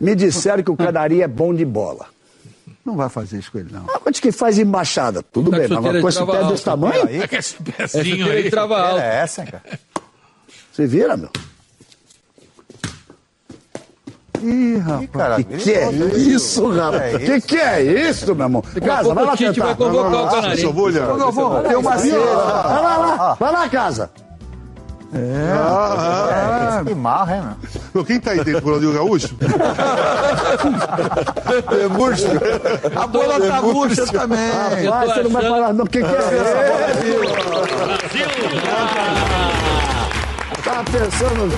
Me disseram que o Canarinho é bom de bola. Não vai fazer isso com ele, não. Ah, mas que faz embaixada. Tudo Tá bem, com mas coisa trava pé desse alta. tamanho, Aí, É que esse Essa pezinho chuteira aí. de trava alto. é essa, cara. você vira, meu? Ih, rapaz. cara, Que que é isso, rapaz? Que que é isso, meu irmão? Daqui a pouco o Tite vai convocar o Canarinho. Só vou Galvão, tem uma Vai lá, lá, vai lá, casa. Ah, É, que marra, hein, meu? ah. Quem tá aí dentro, Ronaldinho Gaúcho? É murcho. A bola tá murcha também. Vai, você não vai falar, não. Que que é isso? Tá pensando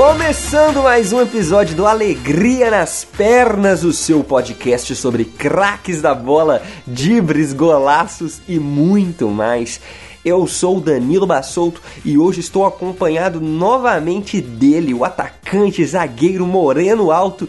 Começando mais um episódio do Alegria nas Pernas, o seu podcast sobre craques da bola, dibres, golaços e muito mais. Eu sou o Danilo Bassolto e hoje estou acompanhado novamente dele, o atacante zagueiro moreno alto,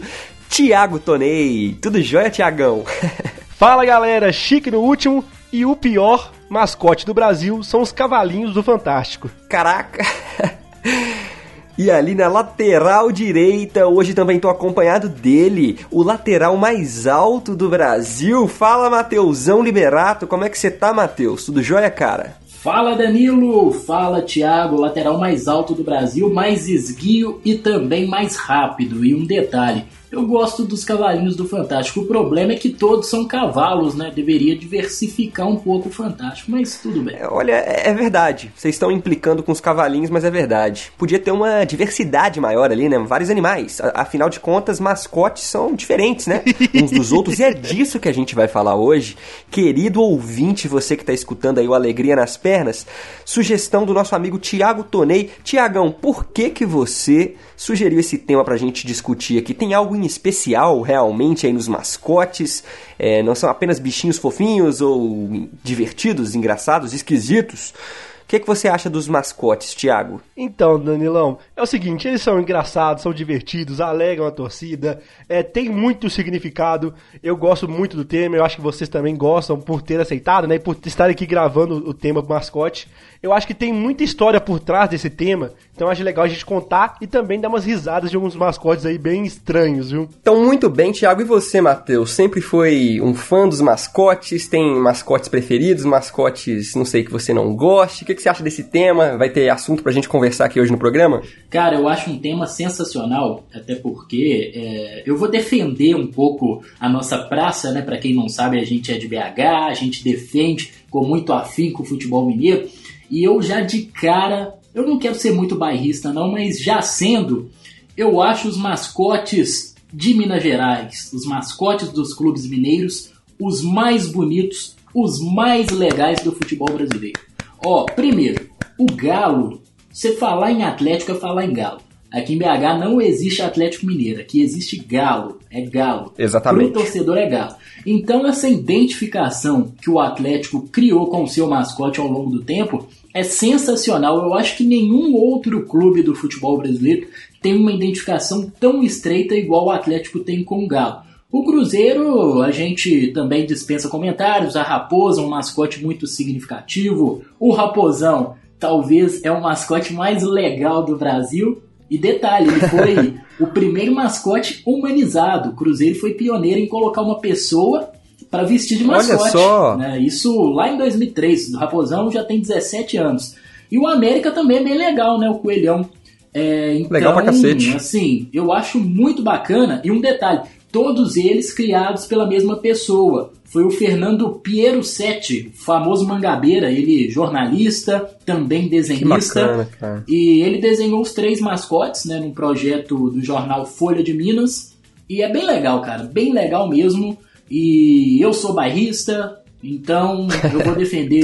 Thiago Tonei. Tudo jóia, Tiagão? Fala galera, chique no último e o pior mascote do Brasil são os cavalinhos do Fantástico. Caraca! E ali na lateral direita, hoje também tô acompanhado dele, o lateral mais alto do Brasil. Fala, Mateusão Liberato, como é que você tá, Matheus? Tudo jóia, cara? Fala Danilo, fala Thiago, lateral mais alto do Brasil, mais esguio e também mais rápido. E um detalhe, eu gosto dos cavalinhos do Fantástico. O problema é que todos são cavalos, né? Deveria diversificar um pouco o Fantástico, mas tudo bem. É, Olha, é é verdade. Vocês estão implicando com os cavalinhos, mas é verdade. Podia ter uma diversidade maior ali, né? Vários animais. Afinal de contas, mascotes são diferentes, né? Uns dos outros. E é disso que a gente vai falar hoje. Querido ouvinte, você que está escutando aí o Alegria nas Pernas, sugestão do nosso amigo Tiago Tonei. Tiagão, por que que você sugeriu esse tema pra gente discutir aqui? Tem algo em especial realmente aí nos mascotes? É, não são apenas bichinhos fofinhos ou divertidos, engraçados, esquisitos? O que, que você acha dos mascotes, Tiago? Então, Danilão, é o seguinte, eles são engraçados, são divertidos, alegram a torcida, é, tem muito significado, eu gosto muito do tema, eu acho que vocês também gostam por ter aceitado, né, e por estar aqui gravando o tema mascote. Eu acho que tem muita história por trás desse tema, então eu acho legal a gente contar e também dar umas risadas de alguns mascotes aí bem estranhos, viu? Então, muito bem, Tiago. E você, Matheus? Sempre foi um fã dos mascotes? Tem mascotes preferidos, mascotes, não sei, que você não goste? O que, que você acha desse tema? Vai ter assunto pra gente conversar aqui hoje no programa? Cara, eu acho um tema sensacional, até porque é, eu vou defender um pouco a nossa praça, né? Pra quem não sabe, a gente é de BH, a gente defende com muito afinco o futebol mineiro. E eu já de cara, eu não quero ser muito bairrista não, mas já sendo, eu acho os mascotes de Minas Gerais, os mascotes dos clubes mineiros, os mais bonitos, os mais legais do futebol brasileiro. Ó, primeiro, o Galo, você falar em Atlético é falar em Galo. Aqui em BH não existe Atlético Mineiro, aqui existe Galo, é Galo. Exatamente. Pro torcedor é Galo. Então essa identificação que o Atlético criou com o seu mascote ao longo do tempo é sensacional. Eu acho que nenhum outro clube do futebol brasileiro tem uma identificação tão estreita igual o Atlético tem com o Galo. O Cruzeiro, a gente também dispensa comentários. A Raposa, um mascote muito significativo. O Raposão, talvez é o mascote mais legal do Brasil. E detalhe, ele foi o primeiro mascote humanizado. O Cruzeiro foi pioneiro em colocar uma pessoa para vestir de Olha mascote. só. né? Isso lá em 2003. O Raposão já tem 17 anos. E o América também é bem legal, né? O Coelhão. É, então, Legal pra cacete. Assim, eu acho muito bacana. E um detalhe, todos eles criados pela mesma pessoa. Foi o Fernando Piero Sete, famoso mangabeira, ele jornalista, também desenhista. bacana, cara. E ele desenhou os três mascotes, né, num projeto do jornal Folha de Minas. E é bem legal, cara, bem legal mesmo. E eu sou bairrista, então eu vou defender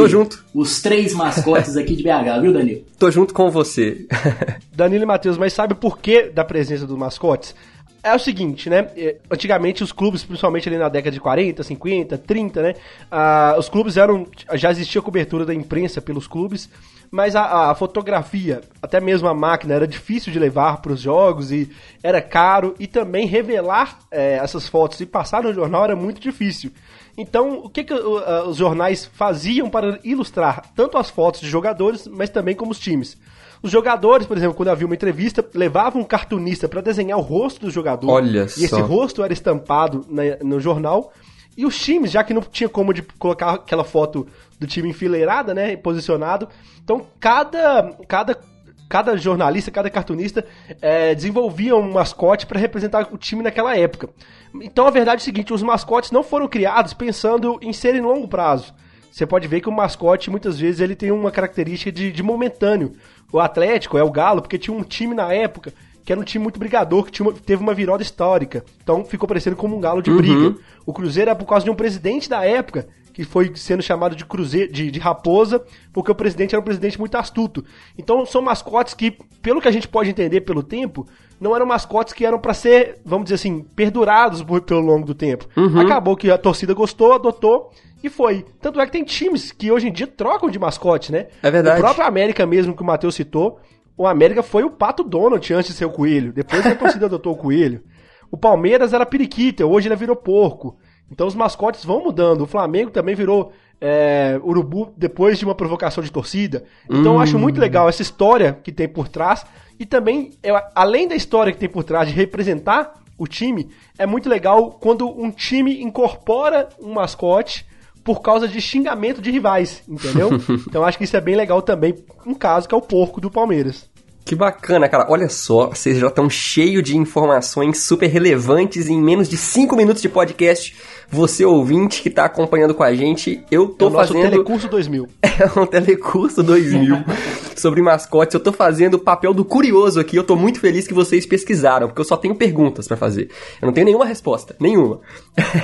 os três mascotes aqui de BH, viu, Danilo? Tô junto com você. Danilo e Matheus, mas sabe por que da presença dos mascotes? É o seguinte, né? eh, Antigamente os clubes, principalmente ali na década de 40, 50, 30, né? ah, os clubes eram. Já existia cobertura da imprensa pelos clubes, mas a, a fotografia, até mesmo a máquina, era difícil de levar para os jogos e era caro, e também revelar é, essas fotos e passar no jornal era muito difícil. Então, o que, que os jornais faziam para ilustrar tanto as fotos de jogadores, mas também como os times? Os jogadores, por exemplo, quando havia uma entrevista, levavam um cartunista para desenhar o rosto do jogador. Olha e só. esse rosto era estampado na, no jornal. E os times, já que não tinha como de colocar aquela foto do time enfileirada, né, posicionado, então cada cada cada jornalista, cada cartunista é, desenvolvia um mascote para representar o time naquela época. Então a verdade é o seguinte: os mascotes não foram criados pensando em ser em longo prazo. Você pode ver que o mascote muitas vezes ele tem uma característica de, de momentâneo. O Atlético é o Galo, porque tinha um time na época que era um time muito brigador, que uma, teve uma virada histórica. Então ficou parecendo como um galo de briga. O Cruzeiro é por causa de um presidente da época que foi sendo chamado de cruzeiro, de, de, raposa, porque o presidente era um presidente muito astuto. Então são mascotes que, pelo que a gente pode entender pelo tempo, não eram mascotes que eram para ser, vamos dizer assim, perdurados por, pelo longo do tempo. Uhum. Acabou que a torcida gostou, adotou e foi. Tanto é que tem times que hoje em dia trocam de mascote, né? É verdade. O próprio América mesmo, que o Matheus citou, o América foi o Pato Donald antes de ser o Coelho. Depois a torcida adotou o Coelho. O Palmeiras era periquita, hoje ele virou porco. Então os mascotes vão mudando. O Flamengo também virou é, urubu depois de uma provocação de torcida. Então eu acho muito legal essa história que tem por trás. E também, eu, além da história que tem por trás de representar o time, é muito legal quando um time incorpora um mascote por causa de xingamento de rivais, entendeu? então acho que isso é bem legal também, um caso que é o porco do Palmeiras. Que bacana, cara. Olha só, vocês já estão cheios de informações super relevantes em menos de 5 minutos de podcast. Você ouvinte que tá acompanhando com a gente, eu tô é o nosso fazendo Telecurso 2000. É um telecurso 2000 sobre mascotes. Eu tô fazendo o papel do curioso aqui. Eu tô muito feliz que vocês pesquisaram, porque eu só tenho perguntas pra fazer. Eu não tenho nenhuma resposta, nenhuma.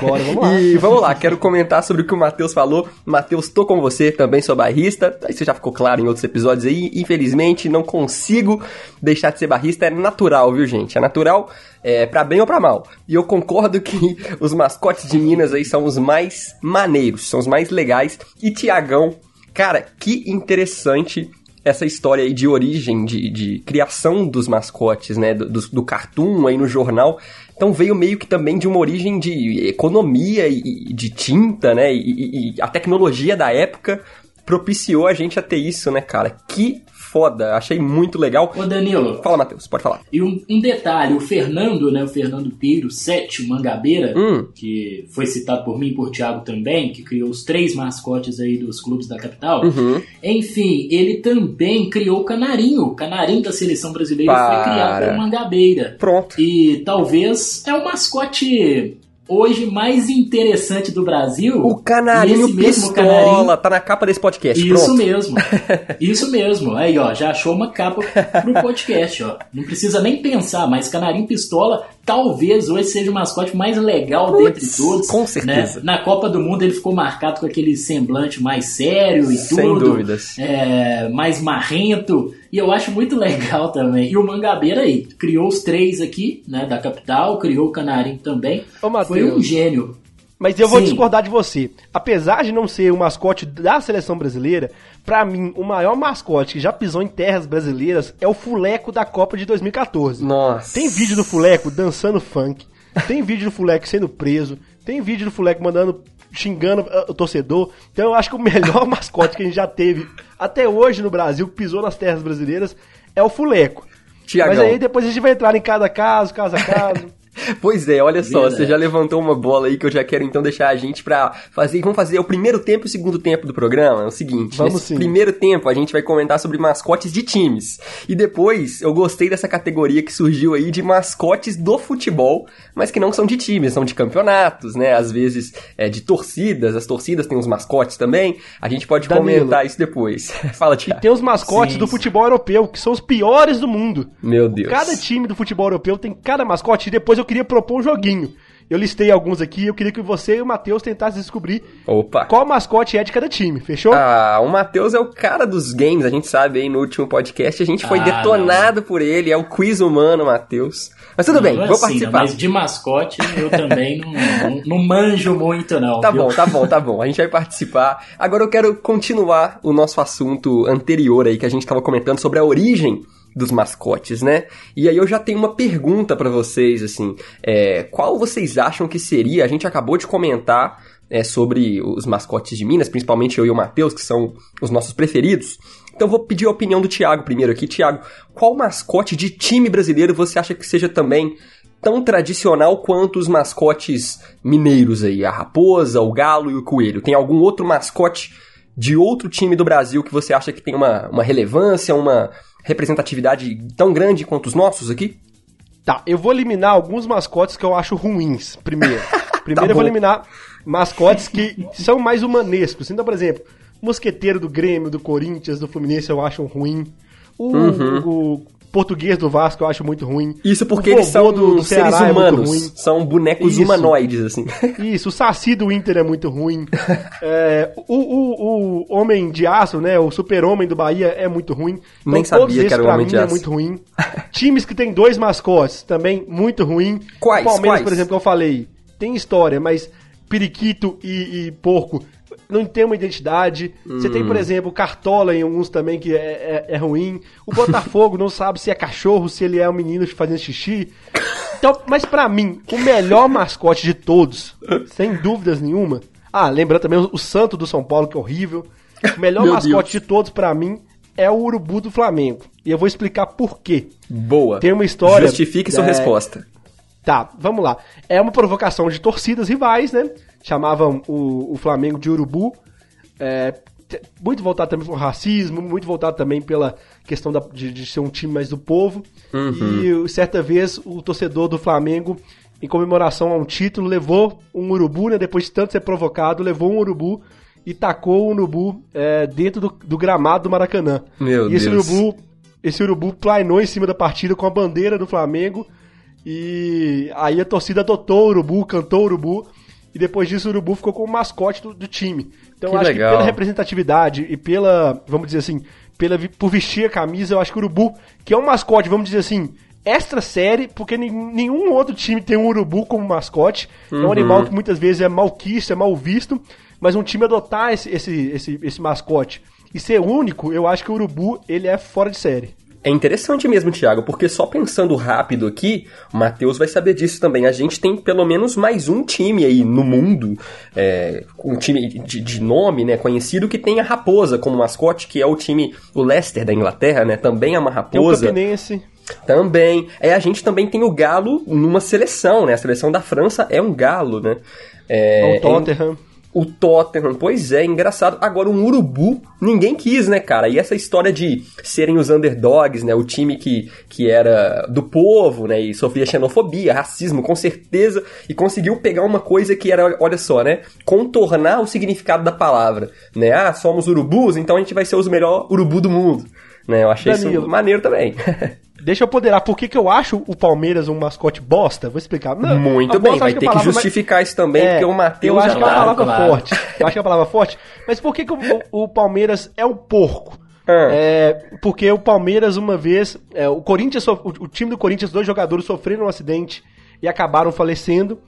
Bora, vamos lá. e vamos lá, quero comentar sobre o que o Matheus falou. Matheus, tô com você, também sou barrista. Isso já ficou claro em outros episódios aí. Infelizmente, não consigo deixar de ser barrista. É natural, viu, gente? É natural é, para bem ou para mal. E eu concordo que os mascotes de Minas aí são os mais maneiros, são os mais legais. E Tiagão, cara, que interessante essa história aí de origem, de, de criação dos mascotes, né? Do, do, do, cartoon aí no jornal. Então veio meio que também de uma origem de economia e, e de tinta, né? E, e, a tecnologia da época propiciou a gente a ter isso, né, cara? Que foda, achei muito legal. Ô Danilo. Fala, Matheus, pode falar. E um, um, detalhe, o Fernando, né, o Fernando Piro, Sete Mangabeira, hum. que foi citado por mim e por Thiago também, que criou os três mascotes aí dos clubes da capital. Uhum. Enfim, ele também criou o Canarinho. O Canarinho da seleção brasileira Para. foi criado por Mangabeira. Pronto. E talvez é o mascote hoje mais interessante do Brasil. O Canarinho esse mesmo Pistola, Canarinho. tá na capa desse podcast. Isso Pronto. mesmo. Isso mesmo. Aí, ó, já achou uma capa pro podcast, ó. Não precisa nem pensar, mas Canarinho Pistola talvez hoje seja o mascote mais legal Puts, dentre todos. com certeza. Né? Na Copa do Mundo ele ficou marcado com aquele semblante mais sério e Sem tudo. dúvidas. É, mais marrento. E eu acho muito legal também. E o Mangabeira aí, criou os três aqui, né, da capital, criou o Canarinho também. Ô. Foi um gênio. Mas eu vou Sim. discordar de você. Apesar de não ser o mascote da seleção brasileira, pra mim, o maior mascote que já pisou em terras brasileiras é o Fuleco da Copa de 2014. Nossa. Tem vídeo do Fuleco dançando funk, tem vídeo do Fuleco sendo preso, tem vídeo do Fuleco mandando xingando uh, o torcedor. Então eu acho que o melhor mascote que a gente já teve até hoje no Brasil, que pisou nas terras brasileiras, é o Fuleco. Tiagão. Mas aí depois a gente vai entrar em cada caso, caso a caso. Pois é, olha só, Verdade. você já levantou uma bola aí que eu já quero então deixar a gente pra fazer. Vamos fazer o primeiro tempo e o segundo tempo do programa. É o seguinte: Vamos nesse sim. primeiro tempo a gente vai comentar sobre mascotes de times. E depois eu gostei dessa categoria que surgiu aí de mascotes do futebol, mas que não são de times, são de campeonatos, né? Às vezes é de torcidas, as torcidas têm os mascotes também. A gente pode Danilo. comentar isso depois. Fala, E Tiago. tem os mascotes Sim, do futebol europeu, que são os piores do mundo. Meu Deus. Cada time do futebol europeu tem cada mascote e depois eu queria propor um joguinho. Eu listei alguns aqui, eu queria que você e o Matheus tentassem descobrir Opa. qual mascote é de cada time, fechou? Ah, o Matheus é o cara dos games, a gente sabe aí no último podcast, a gente foi Ah, detonado por ele, é o quiz humano, Matheus. Mas tudo bem, Não é vou assim, participar. Mas de mascote eu também não, não, não manjo muito, não. Tá viu? bom, tá bom, tá bom. A gente vai participar. Agora eu quero continuar o nosso assunto anterior aí que a gente tava comentando sobre a origem dos mascotes, né? E aí eu já tenho uma pergunta pra vocês, assim, é, qual vocês acham que seria? A gente acabou de comentar é, sobre os mascotes de Minas, principalmente eu e o Matheus, que são os nossos preferidos. Então vou pedir a opinião do Thiago primeiro aqui. Thiago, qual mascote de time brasileiro você acha que seja também tão tradicional quanto os mascotes mineiros aí, a raposa, o galo e o coelho? Tem algum outro mascote de outro time do Brasil que você acha que tem uma, uma relevância, uma representatividade tão grande quanto os nossos aqui? Tá, eu vou eliminar alguns mascotes que eu acho ruins, primeiro. Primeiro eu vou eliminar mascotes que são mais humanescos. Então, por exemplo, mosqueteiro do Grêmio, do Corinthians, do Fluminense eu acho ruim. O, o português do Vasco eu acho muito ruim. Isso porque eles são do- do seres Ceará é muito humanos, ruim. são bonecos Isso. humanoides, assim. Isso, o Saci do Inter é muito ruim. É, o, o, o Homem de Aço, né? O Super-Homem do Bahia é muito ruim. Então, Nem sabia todos esses, que era o pra Homem mim, de é Aço. muito ruim. Times que tem dois mascotes, também muito ruim. Quais? O Palmeiras, Quais? por exemplo, que eu falei, tem história, mas periquito e, e porco não tem uma identidade. Você tem, Hum. por exemplo, Cartola em alguns também que é, é, é ruim. O Botafogo não sabe se é cachorro, se ele é um menino fazendo xixi. Então, mas pra mim, o melhor mascote de todos, sem dúvidas nenhuma. Ah, lembrando também o, o Santo do São Paulo, que é horrível. O melhor Meu mascote Deus. de todos, pra mim, é o Urubu do Flamengo. E eu vou explicar por quê. Boa. Tem uma história- Justifique sua é, resposta. Tá, vamos lá. É uma provocação de torcidas rivais, né? Chamavam o, o Flamengo de Urubu. É, muito voltado também pro racismo, muito voltado também pela questão da- de, de ser um time mais do povo. E certa vez o torcedor do Flamengo, em comemoração a um título, levou um urubu, né? Depois de tanto ser provocado, levou um urubu e tacou o urubu é, dentro do, do gramado do Maracanã. Meu e esse Deus. urubu, esse urubu planou em cima da partida com a bandeira do Flamengo. E aí a torcida adotou o Urubu, cantou o Urubu, e depois disso o Urubu ficou como mascote do, do time. Então Que eu acho legal. que pela representatividade e pela, vamos dizer assim, pela, por vestir a camisa, eu acho que o Urubu, que é um mascote, vamos dizer assim, extra série, porque nenhum outro time tem um Urubu como mascote. É um animal que muitas vezes é malquisto, é mal visto, mas um time adotar esse, esse, esse, esse mascote e ser único, eu acho que o Urubu, ele é fora de série. É interessante mesmo, Thiago, porque só pensando rápido aqui, o Matheus vai saber disso também. A gente tem pelo menos mais um time aí no mundo, é, um time de, de nome, né, conhecido, que tem a raposa como mascote, que é o time, o Leicester da Inglaterra, né, também é uma Tem o raposa. Também. É, a gente também tem o galo numa seleção, né, a seleção da França é um galo, né. É, o Tottenham. O Tottenham, pois é, engraçado. Agora, um urubu, ninguém quis, né, cara? E essa história de serem os underdogs, né? O time que, que era do povo, né? E sofria xenofobia, racismo, com certeza. E conseguiu pegar uma coisa que era, olha só, né? Contornar o significado da palavra, né? Ah, somos urubus, então a gente vai ser os melhores urubu do mundo. Né? Eu achei Danilo. isso maneiro também. Deixa eu poderar por que, que eu acho o Palmeiras um mascote bosta. Vou explicar. Não, Muito bem, vai ter que palavra justificar isso também, É, porque o Matheus Eu acho que é uma tá- palavra claro. forte. Eu acho que é uma palavra forte. Mas por que, que o, o Palmeiras é um porco? Ah. É, porque o Palmeiras, uma vez. é, o Corinthians, o, o time do Corinthians, dois jogadores sofreram um acidente e acabaram falecendo.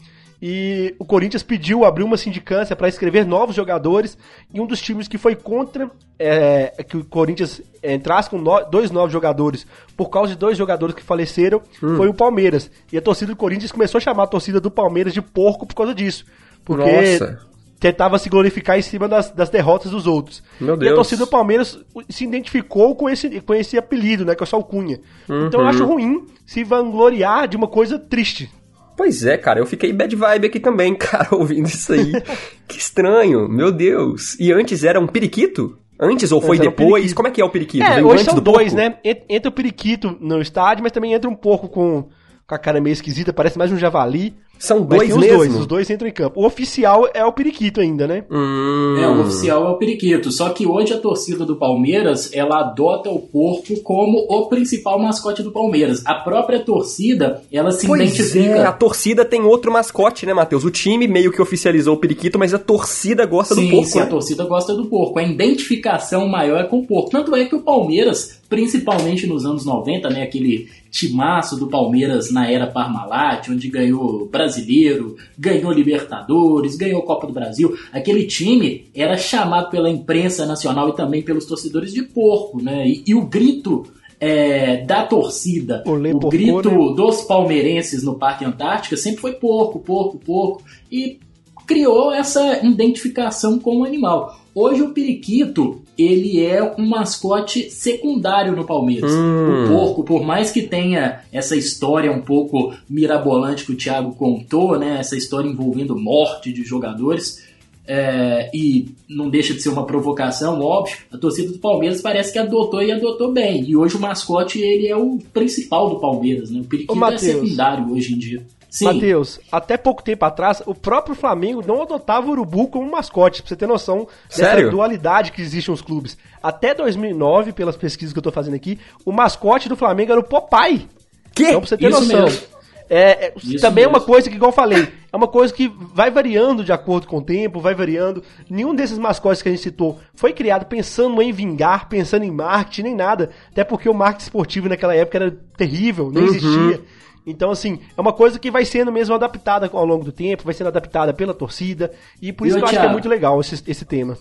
E o Corinthians pediu, abriu uma sindicância para escrever novos jogadores. E um dos times que foi contra é, que o Corinthians entrasse com no- dois novos jogadores por causa de dois jogadores que faleceram Hum. foi o Palmeiras. E a torcida do Corinthians começou a chamar a torcida do Palmeiras de porco por causa disso. Porque Nossa. tentava se glorificar em cima das, das derrotas dos outros. E a torcida do Palmeiras se identificou com esse, com esse apelido, né? Com essa alcunha. Então Uhum. eu acho ruim se vangloriar de uma coisa triste. Pois é, cara, eu fiquei bad vibe aqui também, cara, ouvindo isso aí. que estranho, meu Deus. E antes era um periquito? Antes ou foi Antes um depois? periquito. Como é que é o periquito? É, Veio hoje antes são do dois, porco? né? En- Entra o periquito no estádio, mas também entra um porco com, com a cara meio esquisita, parece mais um javali. São dois tem os mesmo? dois, os dois entram em campo. O oficial é o Periquito ainda, né? Hum. É, o oficial é o periquito. Só que hoje a torcida do Palmeiras, ela adota o porco como o principal mascote do Palmeiras. A própria torcida, ela se Pois identifica. é, a torcida tem outro mascote, né, Matheus? O time meio que oficializou o periquito, mas a torcida gosta Sim, do porco, sim, né? a torcida gosta do porco. A identificação maior é com o porco. Tanto é que o Palmeiras, principalmente nos anos 90, né, aquele timaço do Palmeiras na era Parmalat, onde ganhou Brasileiro, ganhou Libertadores, ganhou Copa do Brasil, aquele time era chamado pela imprensa nacional e também pelos torcedores de porco, né? E, e o grito é, da torcida, Olê, o porco, grito né? dos palmeirenses no Parque Antártica sempre foi porco, porco, porco. E criou essa identificação com o animal. Hoje o periquito, ele é um mascote secundário no Palmeiras. Hum. O porco, por mais que tenha essa história um pouco mirabolante que o Thiago contou, né, essa história envolvendo morte de jogadores, é, e não deixa de ser uma provocação, óbvio, a torcida do Palmeiras parece que adotou e adotou bem. E hoje o mascote, ele é o principal do Palmeiras, né? O periquito Ô, é secundário hoje em dia. Sim. Matheus, até pouco tempo atrás, o próprio Flamengo não adotava o urubu como mascote, pra você ter noção dessa Sério? dualidade que existe nos clubes. Até 2009, pelas pesquisas que eu tô fazendo aqui, o mascote do Flamengo era o Popeye. Que? Então, pra você ter Isso noção. mesmo. É, é, também é uma mesmo. coisa que, igual eu falei, é uma coisa que vai variando de acordo com o tempo, vai variando. Nenhum desses mascotes que a gente citou foi criado pensando em vingar, pensando em marketing, nem nada. Até porque o marketing esportivo naquela época era terrível, Uhum. não existia. Então, assim, é uma coisa que vai sendo mesmo adaptada ao longo do tempo, vai sendo adaptada pela torcida. E por isso ô, que eu acho que é muito legal esse, esse tema.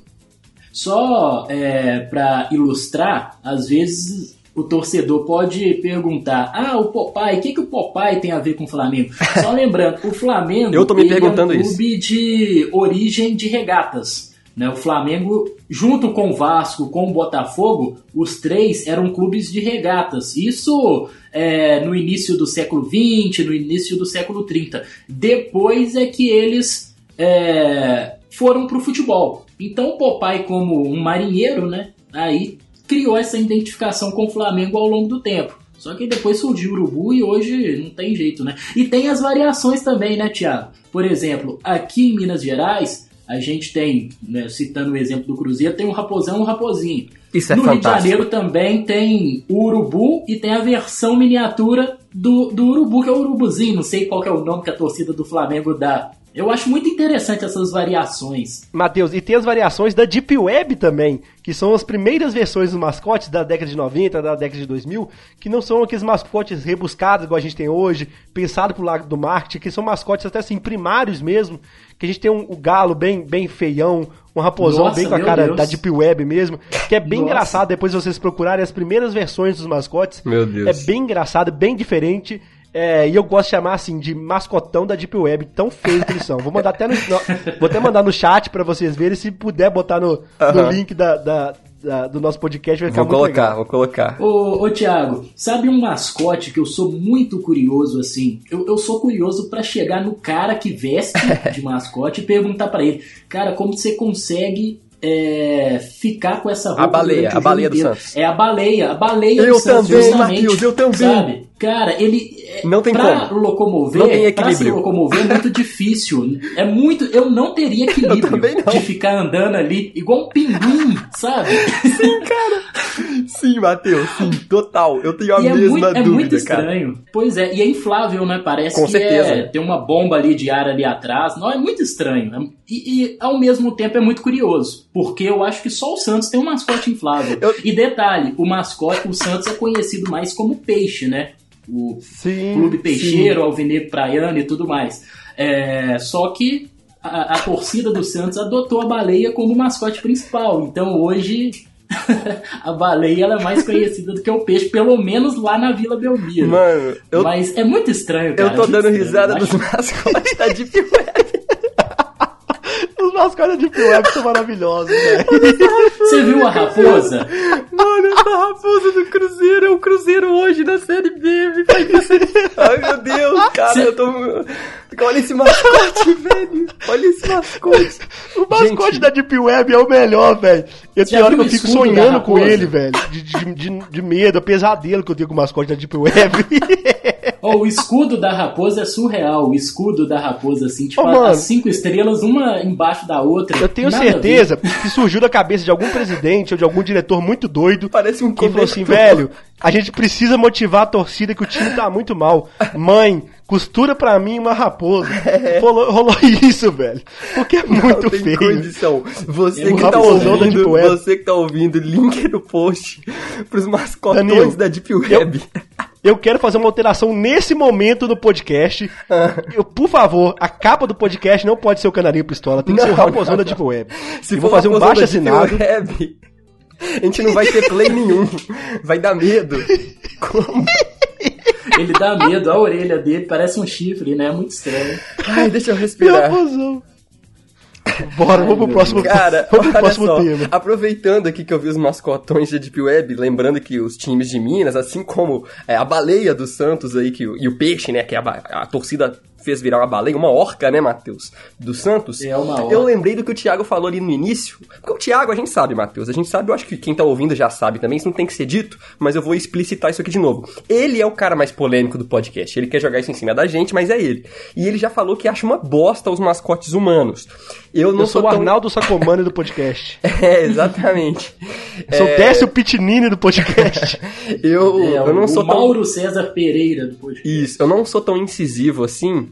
Só é, para ilustrar, às vezes o torcedor pode perguntar: ah, o Popeye, o que, que o Popeye tem a ver com o Flamengo? Só lembrando, o Flamengo Eu tô me perguntando é um isso. clube de origem de regatas. Né? O Flamengo, junto com o Vasco, com o Botafogo, os três eram clubes de regatas. Isso é, no início do século XX, no início do século 30. Depois é que eles é, foram para o futebol. Então o Popeye, como um marinheiro, né, aí criou essa identificação com o Flamengo ao longo do tempo. Só que depois surgiu o Urubu e hoje não tem jeito, né? E tem as variações também, né, Thiago? Por exemplo, aqui em Minas Gerais, a gente tem, né, citando o exemplo do Cruzeiro, tem um raposão e um raposinho. Isso é no Rio de fantástico. Janeiro também tem o urubu e tem a versão miniatura do, do urubu, que é o urubuzinho. Não sei qual que é o nome que a torcida do Flamengo dá. Eu acho muito interessante essas variações. Matheus, e tem as variações da Deep Web também, que são as primeiras versões dos mascotes da década de 90, da década de 2000, que não são aqueles mascotes rebuscados igual a gente tem hoje, pensado pro lado do marketing, que são mascotes até assim primários mesmo, que a gente tem um, o galo bem, bem feião, um raposão Nossa, bem com a cara Deus. da Deep Web mesmo, que é bem Nossa. engraçado depois vocês procurarem as primeiras versões dos mascotes. Meu Deus. É bem engraçado, bem diferente. É, e eu gosto de chamar assim de mascotão da Deep Web, tão feio que eles são. Vou mandar até no, no- vou até mandar no chat pra vocês verem, se puder botar no, no link da, da- da- do nosso podcast, vai ficar Vou muito colocar, legal. vou colocar. Ô, ô Thiago, sabe um mascote que eu sou muito curioso assim? Eu, eu sou curioso pra chegar no cara que veste de mascote e perguntar pra ele, cara, como você consegue é, ficar com essa roupa A baleia, a baleia do? Santos. É a baleia, a baleia Eu do Santos, também, justamente, Matheus, eu também. Sabe? Cara, ele é, Não tem pra como. locomover, Não tem pra se equilíbrio. locomover é muito difícil. É muito, eu não teria equilíbrio não. de ficar andando ali igual um pinguim, sabe? Sim, Matheus, sim, total. Eu tenho a E é mesma muito, é dúvida, muito cara. estranho. Pois é, e é inflável, né? Parece Com que certeza. é, tem uma bomba ali de ar ali atrás. Não, é muito estranho. É- E, e, ao mesmo tempo é muito curioso. Porque eu acho que só o Santos tem um mascote inflável. Eu- E detalhe, o mascote, o Santos é conhecido mais como peixe, né? O Sim. Clube Peixeiro, Alvinegro Praiano e tudo mais. É, só que a, a torcida do Santos adotou a baleia como mascote principal. Então hoje a baleia é mais conhecida do que o peixe, pelo menos lá na Vila Belmiro. Mano, eu, Mas é muito estranho, cara. eu tô muito dando estranho. risada Eu dos acho- mascotes da Deep Web. Os mascotes da Deep Web são maravilhosos, velho. Você viu a raposa? Mano, essa raposa do Cruzeiro é o Cruzeiro hoje na Série B. Ai, meu Deus, cara, eu tô... Olha esse mascote, velho. Olha esse mascote. O mascote Gente. da Deep Web é o melhor, velho. Eu tenho hora que eu fico escudo da sonhando com raposa? ele, velho. De, de, de, de medo, é pesadelo que eu tenho com o mascote da Deep Web. Ó, o escudo da raposa é surreal. O escudo da raposa, assim, tipo, mano. as cinco estrelas, uma embaixo da outra. Eu tenho Nada certeza que surgiu da cabeça de algum presidente ou de algum diretor muito doido. Parece um que falou assim, velho, a gente precisa motivar a torcida que o time tá muito mal. Mãe, costura pra mim uma raposa. Rolou, rolou isso, velho. Porque é muito Não tem feio. condição. Você É que tá ouvindo, você que tá ouvindo, link no post pros mascotões Danilo, da Deep Web. Eu quero fazer uma alteração nesse momento no podcast. Eu, por favor, a capa do podcast não pode ser o Canarinho Pistola, tem que ser o Não, Raposão não, da Deep Web. Se Eu vou for fazer um baixo assinado. Web, a gente não vai ter play nenhum. Vai dar medo. Como? Ele dá medo, a orelha dele parece um chifre, né? É muito estranho. Ai, deixa eu respirar. Raposão. Bora, vamos pro próximo, Cara, vamos pro olha próximo só, tema. aproveitando aqui que eu vi os mascotões da Deep Web, lembrando que os times de Minas, assim como é, a baleia do Santos aí, que, e o peixe, né, que a, ba- a torcida fez virar uma baleia, uma orca, né, Matheus, do Santos. É uma orca. Eu lembrei do que o Thiago falou ali no início, porque o Thiago a gente sabe, Matheus, a gente sabe, eu acho que quem tá ouvindo já sabe também, isso não tem que ser dito, mas eu vou explicitar isso aqui de novo. Ele é o cara mais polêmico do podcast, ele quer jogar isso em cima da gente, mas é ele. E ele já falou que acha uma bosta os mascotes humanos. Eu não Eu sou o tão- Arnaldo Sacomani do podcast. é, exatamente. Sou É, Décio Pitinini do podcast. eu, É, eu não o sou tão. Mauro César Pereira do podcast. Isso, eu não sou tão incisivo assim.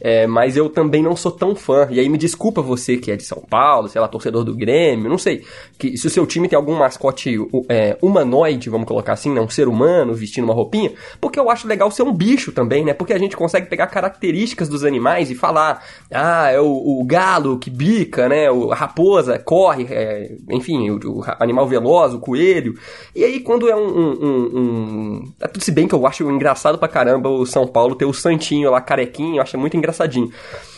É, mas eu também não sou tão fã. E aí me desculpa você que é de São Paulo, sei lá, torcedor do Grêmio, não sei. Que se o seu time tem algum mascote é, humanoide, vamos colocar assim, né? Um ser humano vestindo uma roupinha, porque eu acho legal ser um bicho também, né? Porque a gente consegue pegar características dos animais e falar, ah, é o, o galo que bica, né? O, a raposa corre, é, enfim, o, o animal veloz, o coelho. E aí quando é um, um, um- um- é tudo Se bem que eu acho engraçado pra caramba o São Paulo ter o Santinho lá, carequinho, eu acho muito engraçadinho.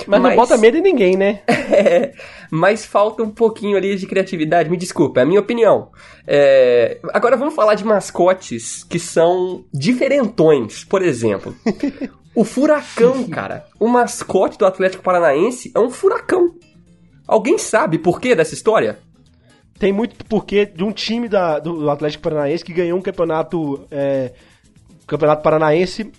Mas, não bota medo em ninguém, né? É, mas falta um pouquinho ali de criatividade, me desculpa, é a minha opinião. É, agora vamos falar de mascotes que são diferentões, por exemplo. O furacão, cara. O mascote do Atlético Paranaense é um furacão. Alguém sabe por que dessa história? Tem muito porquê de um time da, do, do Atlético Paranaense que ganhou um campeonato, é, campeonato paranaense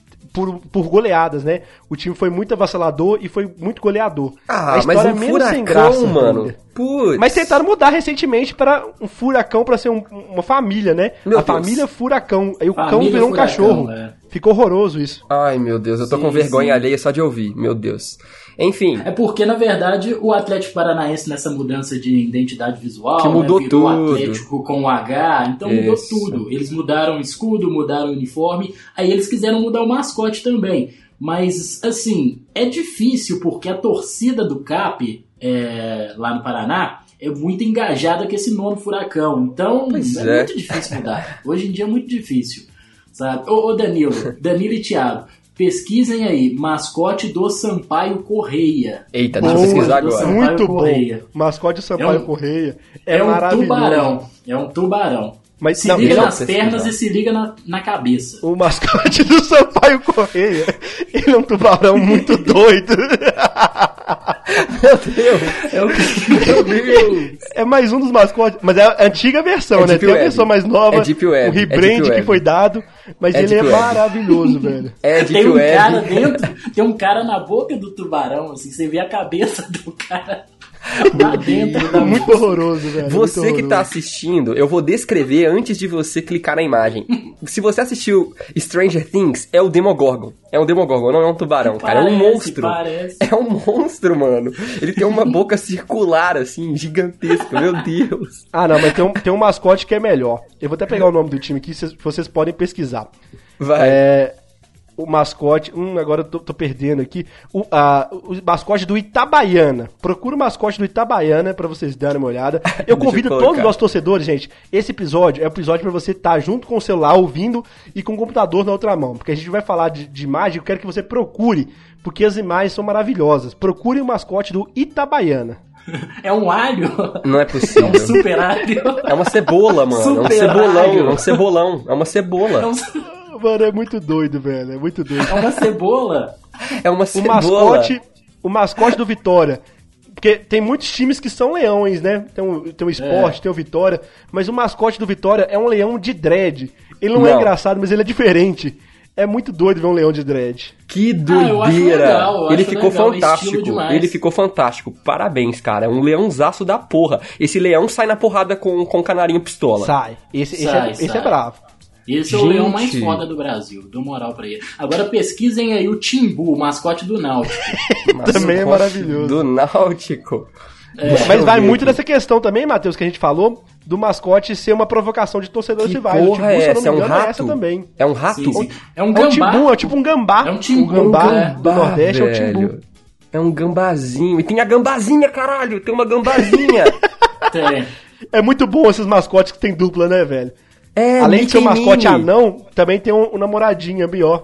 por, por goleadas, né? O time foi muito avassalador e foi muito goleador. Ah, A mas história um é menos sem furacão, graça mano. ainda. Putz. Mas tentaram mudar recentemente para um furacão para ser um- uma família, né? Meu a Deus. família Furacão. Aí o cão Família virou um Furacão, cachorro. é. Ficou horroroso isso. Ai, meu Deus, eu tô Sim, com vergonha sim. alheia só de ouvir, meu Deus. Enfim, É porque, na verdade, o Atlético Paranaense, nessa mudança de identidade visual, Que mudou né, virou tudo. Atlético com o H, então mudou Isso. tudo. Eles mudaram o escudo, mudaram o uniforme, aí eles quiseram mudar o mascote também. Mas, assim, é difícil porque a torcida do CAP, é, lá no Paraná, é muito engajada com esse nome Furacão. Então, é, é. muito difícil mudar. Hoje em dia é muito difícil. Sabe? Ô, ô Danilo, Danilo e Thiago, pesquisem aí, mascote do Sampaio Correia. eita, deixa eu pesquisar do agora. Sampaio Muito Correia. bom. Mascote Sampaio É um- Correia. É, É, um tubarão. É um tubarão. Mas Se não, liga nas pernas e se liga na, na cabeça. O mascote do Sampaio Correia, ele é um tubarão muito doido. Meu Deus, É o meu Deus. É mais um dos mascotes, mas é a antiga versão, É né? Deep Tem a Web. versão mais nova, É Deep Web, o é rebrand Deep que foi dado, mas É ele Deep é Web. maravilhoso, velho. É Deep Tem um Web. cara dentro, tem um cara na boca do tubarão, assim, você vê a cabeça do cara lá dentro da Muito horroroso, velho. Você muito que tá horroroso. assistindo, eu vou descrever antes de você clicar na imagem. Se você assistiu Stranger Things, é o Demogorgon. É um Demogorgon, não é um tubarão, cara. É um monstro. parece. É um monstro, mano. Ele tem uma boca circular, assim, gigantesca. Meu Deus. Ah, não, mas tem um, tem um mascote que é melhor. Eu vou até pegar o nome do time aqui, vocês, vocês podem pesquisar. Vai. É, o mascote. Hum, agora eu tô, tô perdendo aqui. O, a- o mascote do Itabaiana. Procura o mascote do Itabaiana pra vocês darem uma olhada. Eu convido todos os nossos torcedores, gente. Esse episódio é um episódio pra você estar junto com o celular, ouvindo e com o computador na outra mão. Porque a gente vai falar de, de imagem, eu quero que você procure, porque as imagens são maravilhosas. Procure o mascote do Itabaiana. É um alho. Não é É possível. um super alho. É uma cebola, mano. É um Super cebolão. alho. É um cebolão. É uma cebola. É, um- Mano, é muito doido, velho. É muito doido. é uma cebola. É uma O cebola. mascote, o mascote do Vitória. Porque tem muitos times que são leões, né? Tem o, tem o esporte, É. tem o Vitória. Mas o mascote do Vitória é um leão de dread. Ele não, é Não. engraçado, mas ele é diferente. É muito doido ver um leão de dread. Que Ah, doideira! legal, eu ele ficou legal, é fantástico. Ele ficou fantástico. Parabéns, cara. É um leãozaço da porra. Esse leão sai na porrada com, com canarinho pistola. Sai. Esse, esse, Sai, é, esse sai. é bravo. Esse é o Gente. leão mais foda do Brasil. Dou moral pra ele. Agora pesquisem aí o Timbu, o mascote do Náutico. Também é maravilhoso. Do Náutico. Mas Deixa eu vai muito dessa questão também, Matheus, que a gente falou, do mascote ser uma provocação de torcedores Que rivais. porra o Timbu, é essa? É um engano, é rato? essa também. É um rato? Sim, sim. É um É um gambá. timbu, é tipo um gambá. É um timbu, Um gambá é. do Nordeste é um timbu. velho. É um gambazinho. E tem a gambazinha, caralho. Tem uma gambazinha. Tem. É muito bom esses mascotes que tem dupla, né, velho? É, Além de ser um Mickey mascote Minnie. anão, também tem um, um namoradinho, Bió.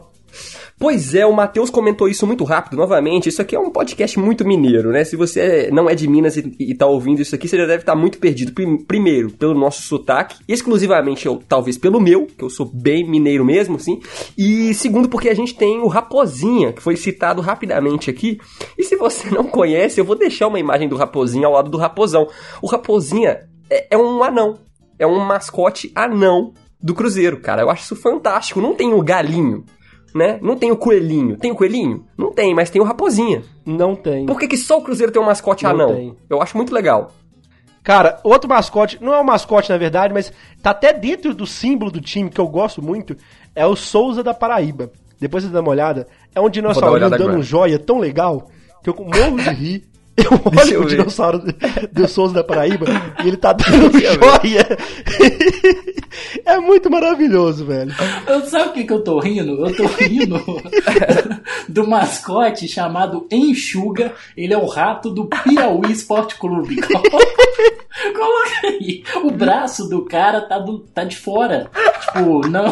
Pois é, o Matheus comentou isso muito rápido, novamente. Isso aqui é um podcast muito mineiro, né? Se você não é de Minas e, e tá ouvindo isso aqui, você já deve estar muito perdido. Prim- primeiro, pelo nosso sotaque, exclusivamente, eu, talvez pelo meu, que eu sou bem mineiro mesmo, assim. E segundo, porque a gente tem o Raposinha, que foi citado rapidamente aqui. E se você não conhece, eu vou deixar uma imagem do Raposinha ao lado do Raposão. O Raposinha é, é um anão. É um mascote anão do Cruzeiro, cara. Eu acho isso fantástico. Não tem o galinho né? Não tem o coelhinho. Tem o coelhinho? Não tem, mas tem o raposinha. Não tem. Por que, que só o Cruzeiro tem um mascote Não anão? tem. Eu acho muito legal. Cara, outro mascote, não é um mascote na verdade, mas tá até dentro do símbolo do time que eu gosto muito, é o Souza da Paraíba. Depois você dá uma olhada, é um dinossauro dando agora. um joia tão legal que eu morro de rir. Eu olho o dinossauro do Souza da Paraíba e ele tá dando um joia. É muito maravilhoso, velho. Eu, sabe o que, que eu tô rindo? Eu tô rindo do mascote chamado Enxuga. Ele é o rato do Piauí Esporte Clube. Coloca aí. O braço do cara tá, do, tá de fora. Tipo, não.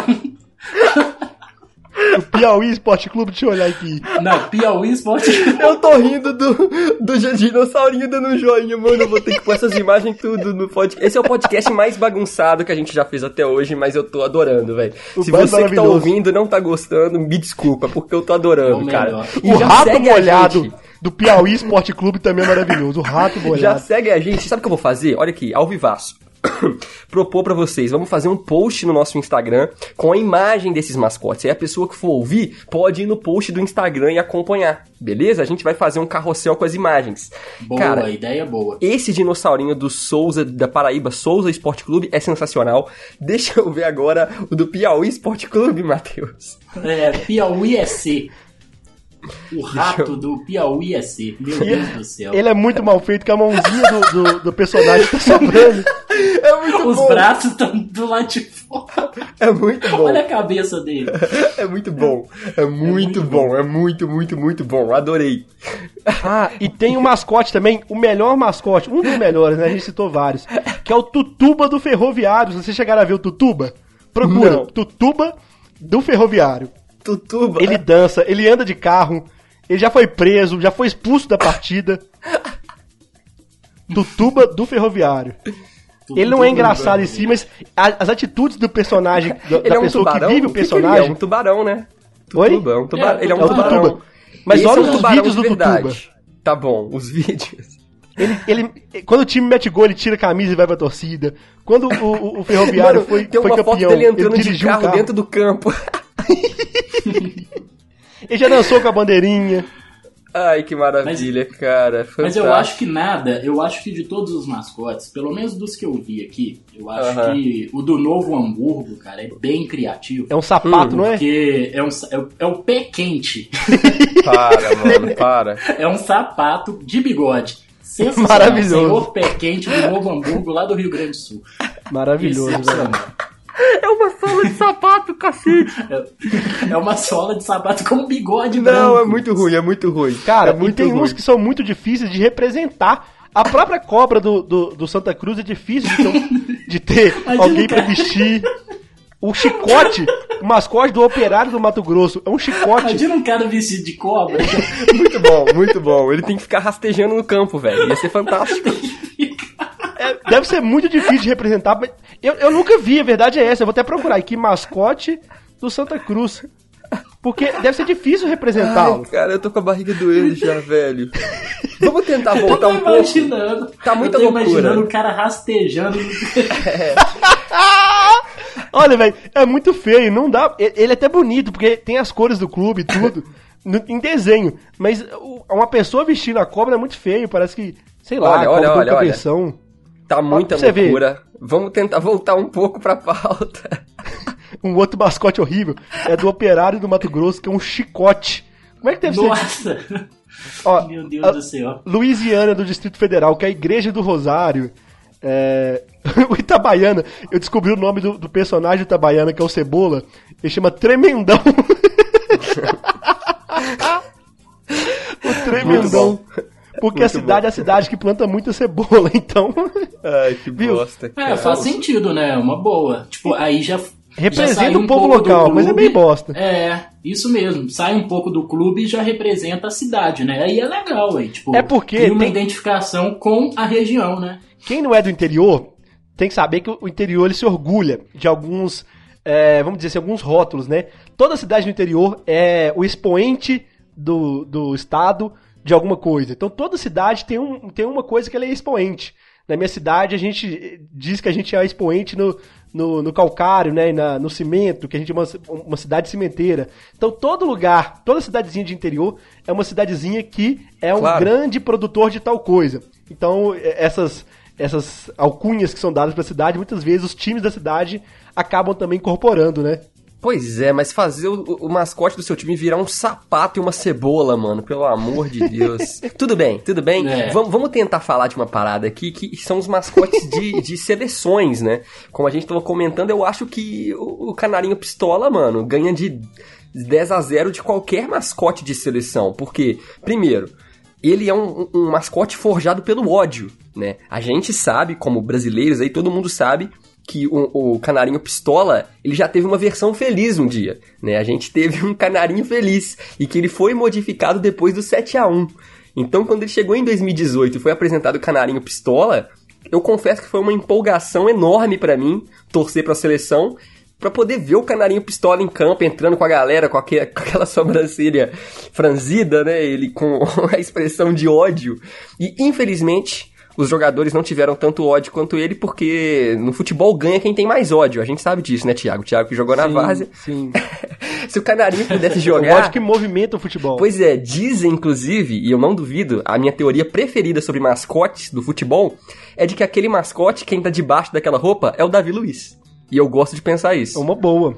O Piauí Esporte Clube, deixa eu olhar aqui. Não, Piauí Esporte Clube. Eu tô rindo do, do dinossaurinho dando um joinha, mano. Eu vou ter que pôr essas imagens tudo no podcast. Esse é o podcast mais bagunçado que a gente já fez até hoje, mas eu tô adorando, velho. Se você que tá ouvindo não tá gostando, me desculpa, porque eu tô adorando, o cara. E o já rato molhado do Piauí Esporte Clube também é maravilhoso. O rato Já molhado. segue a gente. Sabe o que eu vou fazer? Olha aqui, ao vivaço. Propor pra vocês, vamos fazer um post no nosso Instagram com a imagem desses mascotes. Aí a pessoa que for ouvir pode ir no post do Instagram e acompanhar, beleza? A gente vai fazer um carrossel com as imagens. Boa, Cara, ideia boa. esse dinossaurinho do Souza, da Paraíba, Souza Esporte Clube, é sensacional. Deixa eu ver agora o do Piauí Esporte Clube, Matheus. É, Piauí SC. O rato do Piauí SC. Meu Deus do céu. Ele é muito mal feito, que a mãozinha do, do, do personagem tá sobrando. É muito Os bom. braços estão do lado de fora. É muito bom. Olha a cabeça dele. É muito bom. É muito, bom. É muito, muito, muito bom. Adorei. Ah, e tem o mascote também, o melhor mascote, um dos melhores, né? A gente citou vários, que é o Tutuba do Ferroviário. Vocês chegaram a ver o Tutuba? Procura, Não. Tutuba do Ferroviário. Tutuba. Ele dança, ele anda de carro, ele já foi preso, já foi expulso da partida. Tutuba do Ferroviário. Ele não é engraçado em si, mas as atitudes do personagem, da, é um pessoa tubarão? que vive o que que ele personagem. é? um tubarão, né? Oi? Tutuba, é um tubarão. É, ele é um é tubarão. Tutuba. Mas Esse olha é um os vídeos de do verdade. Tutuba. Tá bom, os vídeos. Ele, ele, quando o time mete gol, ele tira a camisa e vai pra torcida. Quando o, o- o Ferroviário Mano, foi, tem foi uma campeão, foto dele entrando de dirigiu um carro, dentro do campo. Ele já dançou com a bandeirinha. Ai, que maravilha, cara. Mas eu Fantástico. acho que nada, eu acho que de todos os mascotes, pelo menos dos que eu vi aqui, eu acho que o do Novo Hamburgo, cara, é bem criativo. É um sapato, Hum, não é? Porque é, um, é, o- é o pé quente. Para, mano, para. É um sapato de bigode. Sensacional. Maravilhoso. Senhor pé quente do Novo Hamburgo, lá do Rio Grande do Sul. Maravilhoso, velho. É uma sola de sapato, cacete. É uma sola de sapato com bigode Não, branco. é muito ruim, é muito ruim. Cara, é muito e tem ruim. uns que são muito difíceis de representar. A própria cobra do, do, do Santa Cruz é difícil de ter, de ter Imagina, alguém pra vestir. O chicote, o mascote do operário do Mato Grosso, é um chicote. Imagina um cara vestido de cobra. Muito bom, muito bom. Ele tem que ficar rastejando no campo, velho. Ia ser fantástico. É, deve ser muito difícil de representar. Mas eu, eu nunca vi, a verdade é essa. Eu vou até procurar aqui, mascote do Santa Cruz. Porque deve ser difícil representá-lo. Cara, eu tô com a barriga doendo já, velho. Vamos tentar voltar um pouco. imaginando. Tá muita eu tô loucura. imaginando o cara rastejando. Olha, velho, é muito feio, não dá. Ele é até bonito, porque tem as cores do clube e tudo. no- em desenho. Mas uma pessoa vestindo a cobra é muito feio, parece que. Sei lá, Olha, a cobra olha, tem olha, olha. Tá muita você loucura. Vamos tentar voltar um pouco pra pauta. Um outro mascote horrível é do operário do Mato Grosso, que é um chicote. Como é que deve ser? Nossa! Ó, Meu Deus a- do céu. Louisiana do Distrito Federal, que é a Igreja do Rosário. É... o Itabaiana, eu descobri o nome do, do personagem do Itabaiana, que é o Cebola. Ele chama Tremendão. o Tremendão. Porque a cidade é a cidade que planta muita cebola, então. Ai, que Viu? bosta. É, cara. faz sentido, né? Uma boa. Tipo, aí já. Representa já saiu o povo local, mas é bem bosta. É, isso mesmo. Sai um pouco do clube e já representa a cidade, né? Aí é legal, aí. Tipo, É porque tem uma tem- identificação com a região, né? Quem não é do interior tem que saber que o interior ele se orgulha de alguns, é, vamos dizer assim, alguns rótulos, né? Toda cidade do interior é o expoente do, do estado de alguma coisa. Então toda cidade tem, um, tem uma coisa que ela é expoente. Na minha cidade a gente eh, diz que a gente é expoente no, no, no calcário, né? na- no cimento, que a gente é uma, uma cidade cimenteira. Então todo lugar, toda cidadezinha de interior é uma cidadezinha que é um Claro. grande produtor de tal coisa. Então essas essas alcunhas que são dadas para a cidade, muitas vezes os times da cidade acabam também incorporando, né? Pois é, mas fazer o, o mascote do seu time virar um sapato e uma cebola, mano, pelo amor de Deus. tudo bem, tudo bem. É. Vamos, vamos tentar falar de uma parada aqui que são os mascotes de, de seleções, né? Como a gente tava comentando, eu acho que o, o Canarinho Pistola, mano, ganha de 10 a 0 de qualquer mascote de seleção. Porque, primeiro, ele é um, um mascote forjado pelo ódio, né? A gente sabe, como brasileiros aí, todo mundo sabe que o, o canarinho pistola, ele já teve uma versão feliz um dia, né? A gente teve um canarinho feliz e que ele foi modificado depois do 7 a 1. Então, quando ele chegou em 2018 e foi apresentado o canarinho pistola, eu confesso que foi uma empolgação enorme pra mim torcer pra seleção Pra poder ver o Canarinho Pistola em campo, entrando com a galera, com, aque- com aquela sobrancelha franzida, né? Ele com a expressão de ódio. E, infelizmente, os jogadores não tiveram tanto ódio quanto ele, porque no futebol ganha quem tem mais ódio. A gente sabe disso, né, Thiago? Thiago que jogou na várzea. Sim. Se o Canarinho pudesse O jogar... ódio que movimenta o futebol. Pois é, dizem inclusive, e eu não duvido, a minha teoria preferida sobre mascotes do futebol é de que aquele mascote, quem tá debaixo daquela roupa, é o Davi Luiz. E eu gosto de pensar É isso. uma boa.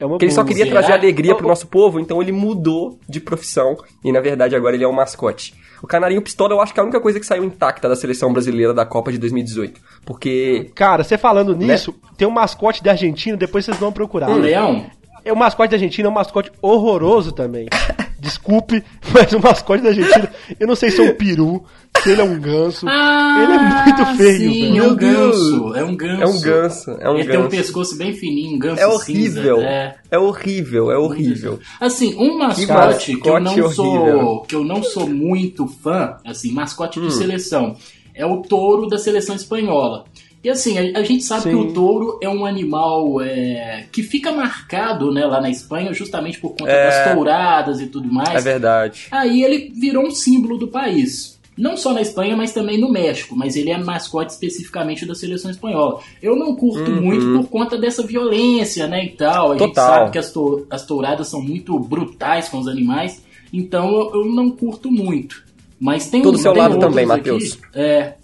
É uma Porque ele só queria trazer alegria pro nosso povo, então ele mudou de profissão e na verdade agora ele é um mascote. O Canarinho Pistola eu acho que é a única coisa que saiu intacta da seleção brasileira da Copa de 2018. Porque Cara, você falando Né? nisso, tem um mascote da Argentina, depois vocês vão procurar. O Leão, o mascote da Argentina é um mascote horroroso também. Desculpe, mas o mascote da Argentina, eu não sei se é um peru, se ele é um ganso. ele é muito feio, sim, velho. é um ganso. É um ganso. é um ganso, é um Ele tem um ganso. pescoço bem fininho, um ganso É horrível. cinza. É. É horrível, é horrível. Assim, um mascote mascote que eu não sou que eu não sou muito fã, assim, mascote Hum. de seleção, é o touro da seleção espanhola. E assim, a, a gente sabe Sim. que o touro é um animal é, que fica marcado né, lá na Espanha justamente por conta É. das touradas e tudo mais. É verdade. Aí ele virou um símbolo do país. Não só na Espanha, mas também no México. Mas ele é mascote especificamente da seleção espanhola. Eu não curto muito por conta dessa violência, né, e tal. A gente Uhum. Total. sabe que as, tou- as touradas são muito brutais com os animais. Então eu, eu não curto muito. Mas tem Tô do seu tem lado também. Matheus. É.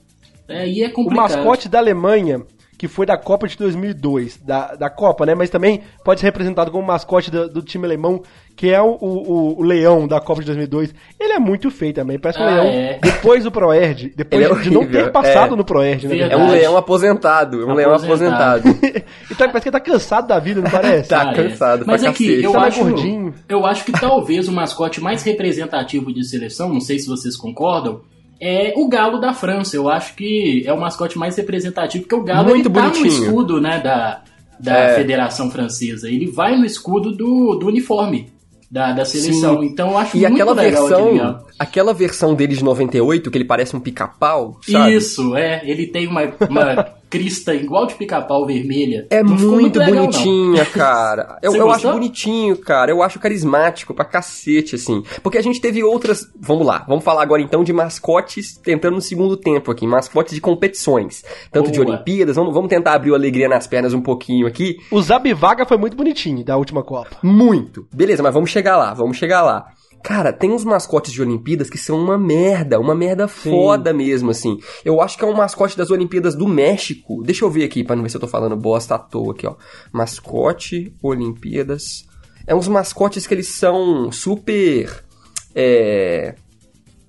É, e é O complicado. mascote da Alemanha, que foi da Copa de 2002, da, da Copa, né? Mas também pode ser representado como mascote do, do time alemão, que é o, o, o leão da Copa de 2002. Ele é muito feio também, parece um Ah, leão. é. Depois do Proerd, depois é de não ter passado é. no Proerd, né? É um leão aposentado, é um leão Aposentado. aposentado. então parece que ele tá cansado da vida, não parece? Tá Parece. cansado pra Mas aqui, cacete. eu Tá mais acho, gordinho. eu acho que talvez o mascote mais representativo de seleção, não sei se vocês concordam, é o galo da França. Eu acho que é o mascote mais representativo, porque o galo Muito ele tá no escudo né, da, da É. Federação Francesa. Ele vai no escudo do, do uniforme da, da seleção. Sim. Então eu acho E muito aquela legal versão, aquela versão dele de 98, que ele parece um pica-pau? Isso, é. Ele tem uma, uma, crista igual de pica-pau vermelha. É não ficou muito, legal, não. bonitinha, cara. Eu, eu acho bonitinho, cara. Eu acho carismático pra cacete, assim. Porque a gente teve outras. Vamos lá, vamos falar agora então de mascotes, tentando no segundo tempo aqui. Mascotes de competições. Tanto de Boa. Olimpíadas. Vamos, vamos tentar abrir o alegria nas pernas um pouquinho aqui. O Zabivaga foi muito bonitinho da última Copa. Muito. Beleza, mas vamos chegar lá, vamos chegar lá. Cara, tem uns mascotes de Olimpíadas que são uma merda, uma merda foda mesmo, assim. Eu acho que é um mascote das Olimpíadas do México. Deixa eu ver aqui, pra não ver se eu tô falando bosta à toa aqui, ó. Mascote, Olimpíadas. É uns mascotes que eles são super. É.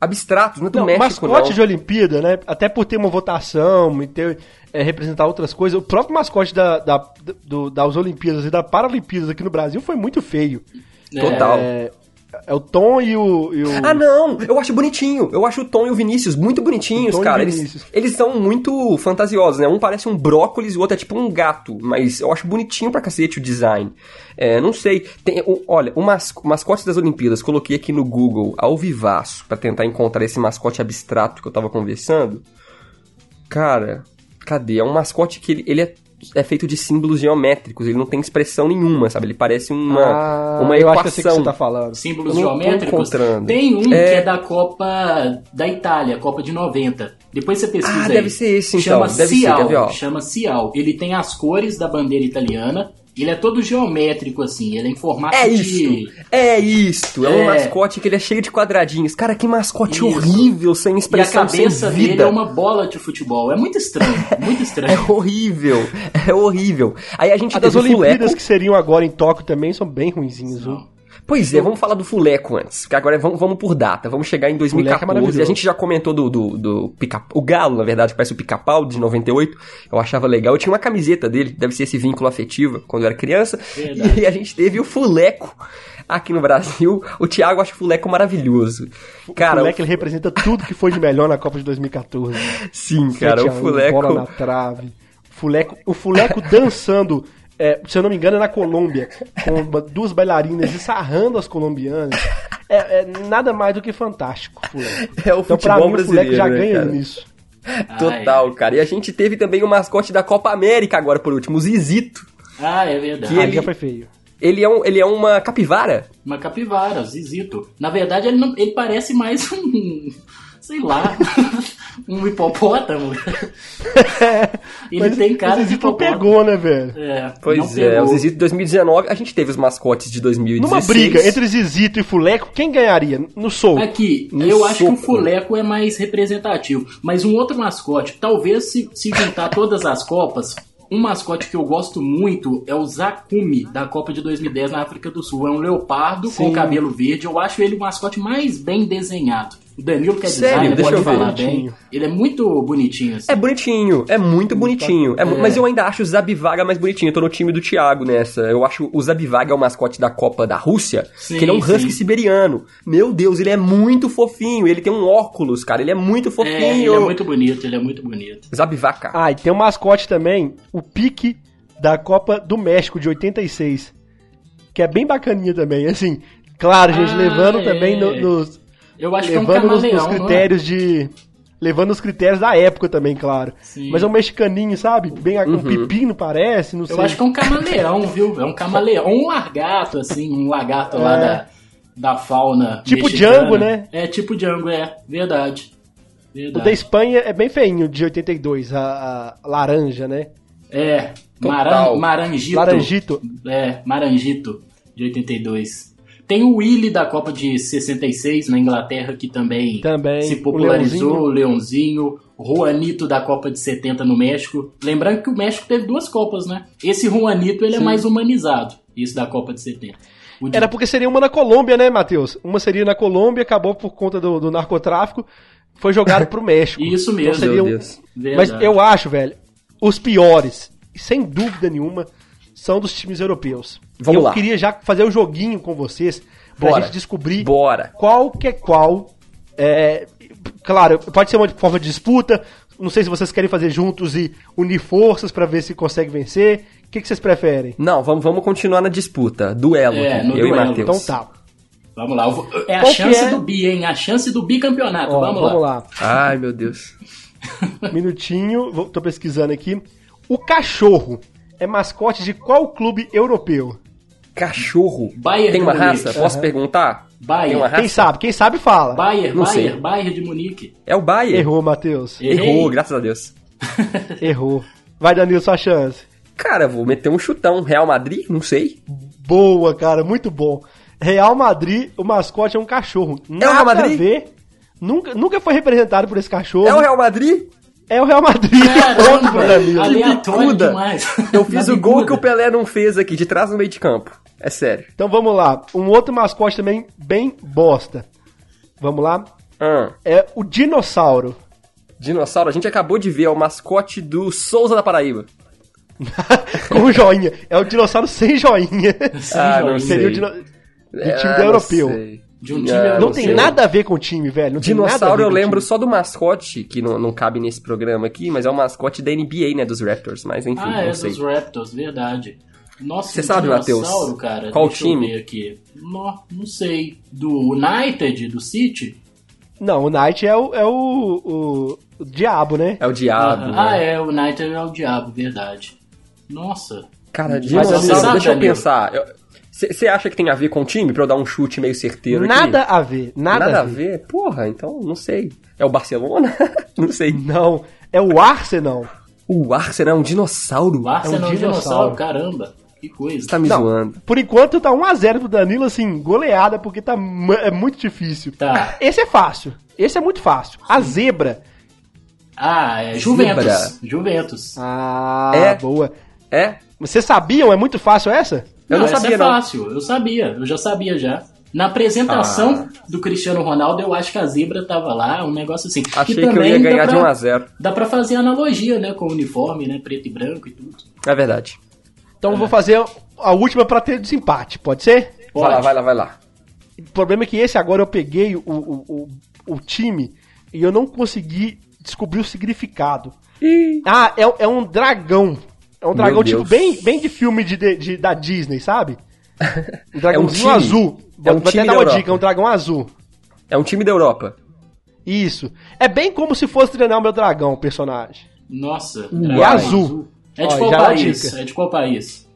Abstratos, não é do Não, México, mascote não. de Olimpíada, né? Até por ter uma votação e ter, é, representar outras coisas. O próprio mascote da, da, do- das Olimpíadas e da Paralimpíadas aqui no Brasil foi muito feio. Total. É, é o Tom e o. e o- Ah, não! Eu acho bonitinho. Eu acho o Tom e o Vinícius muito bonitinhos, O cara. o Eles, eles são muito fantasiosos, né? Um parece um brócolis e o outro é tipo um gato. Mas eu acho bonitinho pra cacete o design. É, não sei. Tem, o- olha, o mas, mascote das Olimpíadas, coloquei aqui no Google ao vivaço pra tentar encontrar esse mascote abstrato que eu tava conversando. Cara, cadê? É um mascote que ele, ele é, é feito de símbolos geométricos, ele não tem expressão nenhuma, sabe? Ele parece uma, Ah, uma eu equação. acho que eu sei o que você tá falando. Símbolos Eu não geométricos. Tem um É. que é da Copa da Itália, Copa de 90. Depois você pesquisa Ah, aí. deve ser esse, então. Chama Deve ser, Cial. ver, ó? chama Cial. Ele tem as cores da bandeira italiana. Ele é todo geométrico, assim. Ele é em formato É de... isto, é isto. É, um É. mascote que ele é cheio de quadradinhos. Cara, que mascote Isso. horrível, sem E a expressão, cabeça dele é uma bola de futebol. É muito estranho, muito É estranho. horrível, é horrível. Aí a gente A das teve o Olimpíadas Fuleco. que seriam agora em Tóquio também são bem ruinzinhos, viu? Pois é, vamos falar do Fuleco antes, porque agora vamos, vamos por data. Vamos chegar em Fuleco é 2014. maravilhoso. a gente já comentou do, do, do pica, o Galo, na verdade, que parece o pica-pau de 98. Eu achava legal. Eu tinha uma camiseta dele, deve ser esse vínculo afetivo, quando eu era criança. Verdade. E a gente teve o Fuleco aqui no Brasil. O Thiago acha o Fuleco maravilhoso. Cara, o moleque ele representa tudo que foi de melhor na Copa de 2014. sim, cara, 7 o a 1, Fuleco. Bola na trave. Fuleco, o Fuleco dançando, é, se eu não me engano, é na Colômbia, com duas bailarinas e sarrando as colombianas. É, é nada mais do que fantástico, Fuleco. É o Então, futebol mim, o Fuleco brasileiro, já né, ganha cara? nisso. Total, cara. E a gente teve também o mascote da Copa América agora por último, o Zizito. Ah, é verdade. Que ele- já foi feio. Ele é, um, ele é uma capivara. Uma capivara, Zizito. Na verdade, ele, não- ele parece mais um. Sei lá. um hipopótamo. ele Mas tem cara o de não hipopótamo. pegou, né, velho? É, Pois é, pegou. o Zizito 2019, a gente teve os mascotes de 2016. Numa briga entre Zizito e Fuleco, quem ganharia? No soco. Aqui, No eu acho que o soco. Fuleco é mais representativo. Mas um outro mascote, talvez se, se juntar todas as Copas, um mascote que eu gosto muito é o Zakumi, da Copa de 2010 na África do Sul. É um leopardo com Sim. cabelo verde. Eu acho ele o mascote mais bem desenhado. O Danilo que é Sério? designer, Deixa pode eu ver. falar bem. Bonitinho. Ele é muito bonitinho, assim. É bonitinho, é muito bonitinho. É mu- Mas eu ainda acho o Zabivaga mais bonitinho. Eu tô no time do Thiago nessa. Eu acho o Zabivaga é o mascote da Copa da Rússia, Sim, que ele é um husky sim. siberiano. Meu Deus, ele é muito fofinho. Ele tem um óculos, cara. Ele é muito fofinho. É, ele é muito bonito, ele é muito bonito. Zabivaca. Ah, e tem um mascote também, o pique da Copa do México de 86. Que é bem bacaninha também. Assim, claro, gente, Ah, levando é. também no- nos. Eu acho que é um levando camaleão, nos não é? critérios de. Levando os critérios da época também, claro. Sim. Mas é um mexicaninho, sabe? Bem um pepino, parece, não sei. Eu acho que é um camaleão, viu? É um camaleão. Um largato, assim, um lagarto lá É. da, da fauna. Tipo mexicana. Django, né? É tipo Django, é. Verdade. O Verdade. da Espanha é bem feinho, de 82, a, a laranja, né? É. Total. Maran, Maranjito. Laranjito. É, Maranjito, de 82. Tem o Willy da Copa de 66 na Inglaterra, que também, Também, se o popularizou, o Leãozinho. Juanito da Copa de 70 no México. Lembrando que o México teve duas Copas, né? Esse Juanito ele é mais humanizado, isso da Copa de 70. O de- Era porque seria uma na Colômbia, né, Matheus? Uma seria na Colômbia, acabou por conta do, do narcotráfico, foi jogado pro México. Isso mesmo. Então seria Meu um- Deus. Mas eu acho, velho, os piores, sem dúvida nenhuma, são dos times europeus. Vamos eu lá. queria já fazer o joguinho com vocês pra Bora. gente descobrir Bora. qual que é qual. É, claro, pode ser uma forma de disputa. Não sei se vocês querem fazer juntos e unir forças pra ver se consegue vencer. O que, que vocês preferem? Não, vamos, vamos continuar na disputa. Duelo É, eu e duelo. Matheus. Então tá. Vamos lá. vou- É a Qual chance é? do bi, hein? A chance do bicampeonato. Ó, vamos, vamos lá. lá. Ai, meu Deus. Minutinho, vou- tô pesquisando aqui. O cachorro é mascote de qual clube europeu? Cachorro. Bayern Tem de uma Munique. raça? Posso perguntar? Bayern. Tem uma raça? Quem sabe? Quem sabe fala. Bayer, Não Bayer, sei. Bayer de Munique. É o Bayern. Errou, Matheus. Errei. Errou, graças a Deus. Errou. Vai, Danilo, sua chance. Cara, vou meter um chutão. Real Madrid? Não sei. Boa, cara, muito bom. Real Madrid, o mascote é um cachorro. Nada Real Madrid? a ver. Nunca, nunca foi representado por esse cachorro. É o Real Madrid? É o Real Madrid. Ponto pro Caramba, Danilo. aleatório bicuda. demais. Eu fiz o gol que o Pelé não fez aqui, de trás no meio de campo. É sério. Então vamos lá. Um outro mascote também bem bosta. Vamos lá. Ah, É o dinossauro. dinossauro, a gente acabou de ver, é o mascote do Souza da Paraíba. Com um joinha. É o dinossauro sem joinha. Ah, não Seria o sei. dino... do É, time ah, europeu. sei. De um time Ah, europeu. Não tem sei. nada a ver com o time, velho. Não tem nada a Dinossauro eu lembro time. só do mascote, que não, não cabe nesse programa aqui, mas é o mascote da NBA, né, dos Raptors, mas enfim, Ah, é não sei. dos Raptors, verdade. Nossa, Você um sabe, Matheus? cara. Qual deixa time? Eu ver aqui. Não, não sei. Do United, do City? Não, o Knight é o, é o, o, o diabo, né? É o diabo, ah, né? ah, é, o United é o diabo, verdade. Nossa. Cara, dinossauro, deixa eu pensar. Você acha que tem a ver com o time, pra eu dar um chute meio certeiro aqui? Nada a ver. Nada, Nada a ver. Porra, então não sei. É o Barcelona? não sei. Não. É o Arsenal. O Arsenal é um dinossauro. O Arsenal é um dinossauro. dinossauro, caramba. Que coisa. Você tá me Não. zoando. Por enquanto tá 1x0 pro Danilo, assim, goleada, porque tá, é muito difícil. Tá. Esse é fácil. Esse é muito fácil. A zebra. Ah, é Juventus. Zebra. Juventus. Ah, É? boa. É? Vocês sabiam? É muito fácil essa? Eu não, essa sabia, é não. fácil, eu sabia, eu já sabia já. Na apresentação Ah. do Cristiano Ronaldo, eu acho que a zebra tava lá, um negócio assim. Achei E que eu ia ganhar de pra- 1 a 0 Dá pra fazer analogia, né, com o uniforme, né, preto e branco e tudo. É verdade. Então eu vou fazer a última pra ter desempate, pode ser? Vai lá, vai lá, vai lá. O problema é que esse agora eu peguei o, o, o, o time e eu não consegui descobrir o significado. Ah, é, é um dragão. É um dragão tipo bem, bem de filme de, de- de- da Disney, sabe? Um dragãozinho time. azul. É um Vou até dar da uma Europa. dica, é um dragão azul. É um time da Europa. Isso. É bem como se fosse treinar o meu dragão, o personagem. Nossa, É dragão azul. É de Ó, qual a país? É de qual país?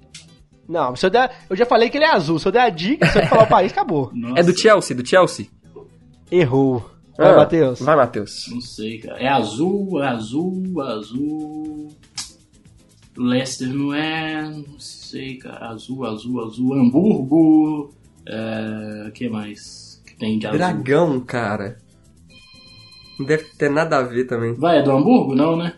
Não, se eu, der, eu já falei que ele é azul. Se eu der a dica, se eu falar o país, acabou. Nossa, É do Chelsea, do Chelsea. Errou. Vai, Ah, Matheus. Vai, Matheus. Não sei, cara. É azul, azul, azul. Leicester não é. Não sei, cara. Azul, azul, azul. Hamburgo. É. que mais? Que tem de azul? Dragão, cara. Não deve ter nada a ver também. Vai, é do Hamburgo? Não, né?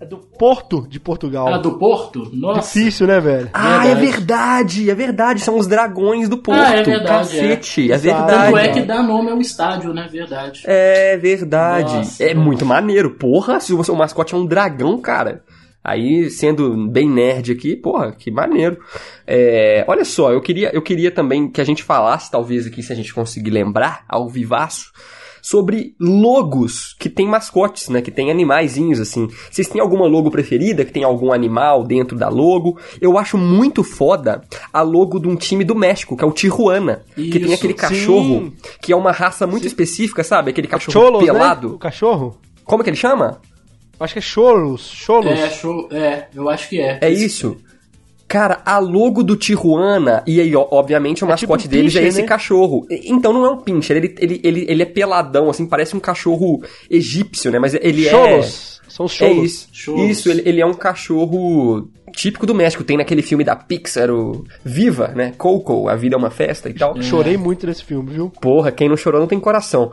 É do Porto de Portugal. Ah, do Porto? Nossa. Difícil, né, velho? Ah, é Verdade. verdade, é verdade. São os dragões do Porto. Ah, é verdade, Cacete, é, Exato. verdade. Tanto é que dá nome ao estádio, né? Verdade. É verdade. Nossa. é muito maneiro. Porra, se o seu mascote é um dragão, cara. Aí, sendo bem nerd aqui, porra, que maneiro. É, olha só, eu queria, eu queria também que a gente falasse, talvez aqui, se a gente conseguir lembrar, ao vivaço, sobre logos que tem mascotes, né? Que tem animaizinhos, assim. Vocês têm alguma logo preferida, que tem algum animal dentro da logo? Eu acho muito foda a logo de um time do México, que é o Tijuana. que tem Isso, aquele sim. cachorro, que é uma raça muito específica, sabe? Aquele cachorro Cholos, né? pelado. O cachorro? Como que ele chama? Acho que é Cholos. Cholos. É, show, é, eu acho que é. É isso. Cara, a logo do Tijuana, e aí, ó, obviamente, o É mascote tipo um deles é esse né? cachorro. Então não é um pincher, ele, ele, ele, ele é peladão, assim, parece um cachorro egípcio, né? Mas ele é. Cholos. São os É cholos. isso. Cholos. Isso, ele, ele é um cachorro típico do México. Tem naquele filme da Pixar, o Viva, né? Coco, A Vida é uma Festa e tal. Chorei muito nesse filme, viu? Porra, quem não chorou não tem coração.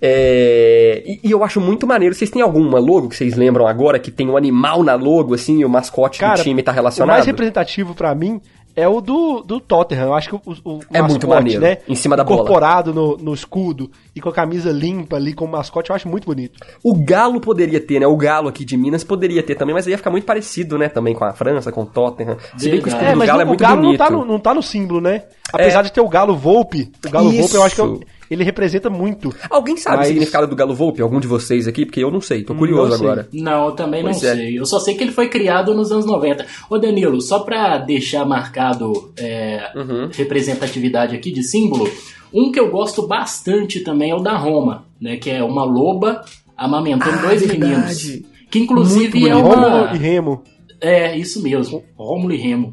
É, E, e eu acho muito maneiro. Vocês têm alguma logo que vocês lembram agora que tem um animal na logo, assim, e o mascote Cara, do time tá o relacionado? mais representativo pra mim é o do, do Tottenham. Eu acho que o, o É muito maneiro, né? em cima da bola. Incorporado no, no escudo e com a camisa limpa ali como mascote, eu acho muito bonito. O Galo poderia ter, né? O Galo aqui de Minas poderia ter também, mas aí ia ficar muito parecido, né? Também com a França, com o Tottenham. Se bem que o escudo Verdade. do Galo não- é muito o Galo bonito. não tá, no, não tá no símbolo, né? Apesar É. de ter o Galo Volpe, o Galo Volpe eu acho que é o- Isso. Ele representa muito. Alguém sabe Mas- o significado do Galo Volpe? Algum de vocês aqui? Porque eu não sei, tô curioso Não sei. agora. Não, eu também Pois não é. sei. Eu só sei que ele foi criado nos anos 90. Ô Danilo, só pra deixar marcado é, Uhum. representatividade aqui de símbolo, um que eu gosto bastante também é o da Roma, né? Que é uma loba amamentando Ah, dois verdade. meninos. Que inclusive Muito é uma. Rômulo e Remo. É, isso mesmo. Rômulo e Remo.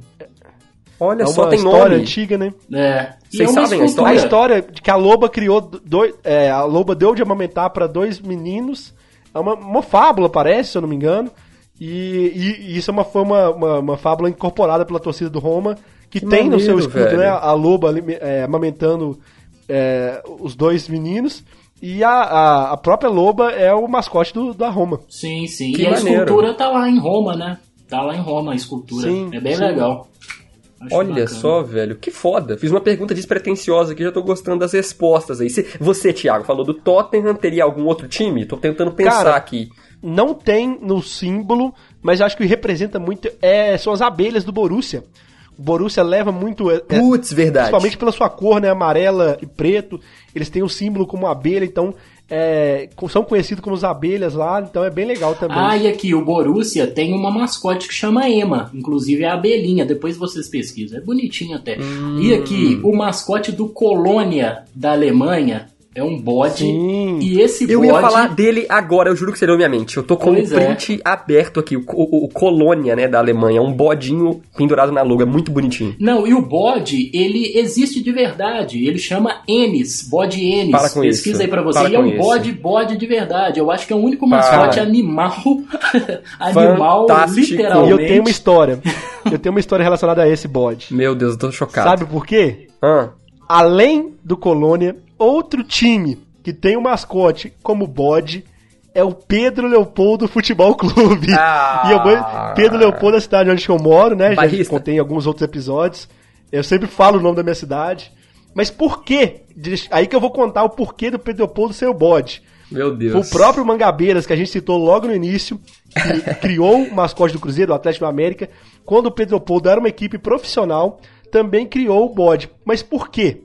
Olha É só, tem história nome. antiga, né? É. Vocês é uma sabem a escultura. A história de que a loba criou dois. É, a loba deu de amamentar para dois meninos. É uma, uma fábula, parece, se eu não me engano. E, e- e isso é uma, foi uma, uma, uma fábula incorporada pela torcida do Roma, que, Que tem no seu maneiro, escudo, né? A loba é, amamentando é, os dois meninos. E a, a, a própria loba é o mascote do, da Roma. Sim, sim. Que e a maneiro. escultura tá lá em Roma, né? Tá lá em Roma a escultura. Sim, é bem sim. legal. Acho Olha bacana. só, velho, que foda. Fiz uma pergunta despretensiosa aqui, já tô gostando das respostas aí. Você, você, Thiago, falou do Tottenham, teria algum outro time? Tô tentando pensar Cara, aqui. Não tem no símbolo, mas acho que representa muito. É, são as abelhas do Borussia. O Borussia leva muito. é, é, Putz, verdade. Principalmente pela sua cor, né? Amarela e preto. Eles têm o símbolo como abelha, então é, são conhecidos como as abelhas lá, então é bem legal também. Ah, e aqui, o Borussia tem uma mascote que chama Ema, inclusive é a abelhinha, depois vocês pesquisam, é bonitinho até. Hum. E aqui, o mascote do Colônia da Alemanha é um bode, Sim. e esse Eu bode... ia falar dele agora, eu juro que você leu minha mente. Eu tô com o é. print aberto aqui, o, o, o Colônia, né, da Alemanha. Um bodinho pendurado na logo, é muito bonitinho. Não, e o bode, ele existe de verdade. Ele chama Enes, bode Enes. Para com Pesquisa isso. aí pra você. Para e é um isso. bode, bode de verdade. Eu acho que é o único mascote Para. animal. animal, Fantástico. e literalmente. eu tenho uma história. eu tenho uma história relacionada a esse bode. Meu Deus, eu tô chocado. Sabe por quê? Ah, Além do Colônia, outro time que tem o mascote como bode é o Pedro Leopoldo Futebol Clube. Ah. E eu, Pedro Leopoldo é a cidade onde eu moro, né? Já Bairrista. contei em alguns outros episódios. Eu sempre falo o nome da minha cidade. Mas por quê? Aí que eu vou contar o porquê do Pedro Leopoldo ser o bode. meu Deus. Foi o próprio Mangabeiras, que a gente citou logo no início, que criou o mascote do Cruzeiro, o Atlético América, quando o Pedro Leopoldo era uma equipe profissional, também criou o bode. Mas por quê?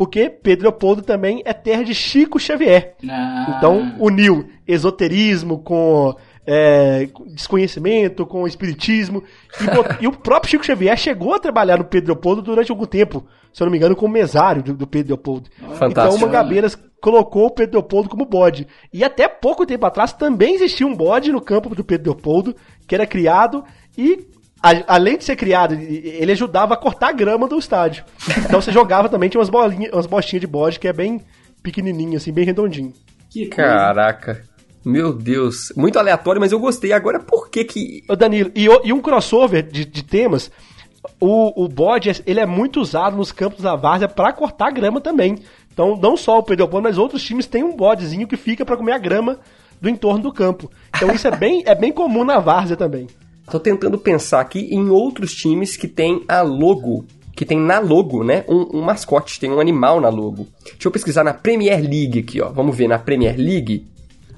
Porque Pedro Leopoldo também é terra de Chico Xavier. Ah. Então uniu esoterismo com é, com desconhecimento, com espiritismo. E, e o próprio Chico Xavier chegou a trabalhar no Pedro Leopoldo durante algum tempo, se eu não me engano, como mesário do, do Pedro Leopoldo. Fantástico. Então o Mangabeiras colocou o Pedro Leopoldo como bode. E até pouco tempo atrás também existia um bode no campo do Pedro Leopoldo, que era criado e. a- Além de ser criado, ele ajudava a cortar a grama do estádio. Então você jogava também, tinha umas bolinhas, umas bostinhas de bode que é bem pequenininho, assim, bem redondinho. Que coisa. Caraca. Meu Deus. Muito aleatório, mas eu gostei. Agora, por que que... Ô Danilo, e, e um crossover de, de temas, o, o bode, ele é muito usado nos campos da várzea pra cortar grama também. Então, não só o Pedro Leopoldo, mas outros times têm um bodezinho que fica pra comer a grama do entorno do campo. Então isso é bem, é bem comum na várzea também. Tô tentando pensar aqui em outros times que tem a logo, que tem na logo, né, um, um mascote, tem um animal na logo. Deixa eu pesquisar na Premier League aqui, ó. Vamos ver na Premier League.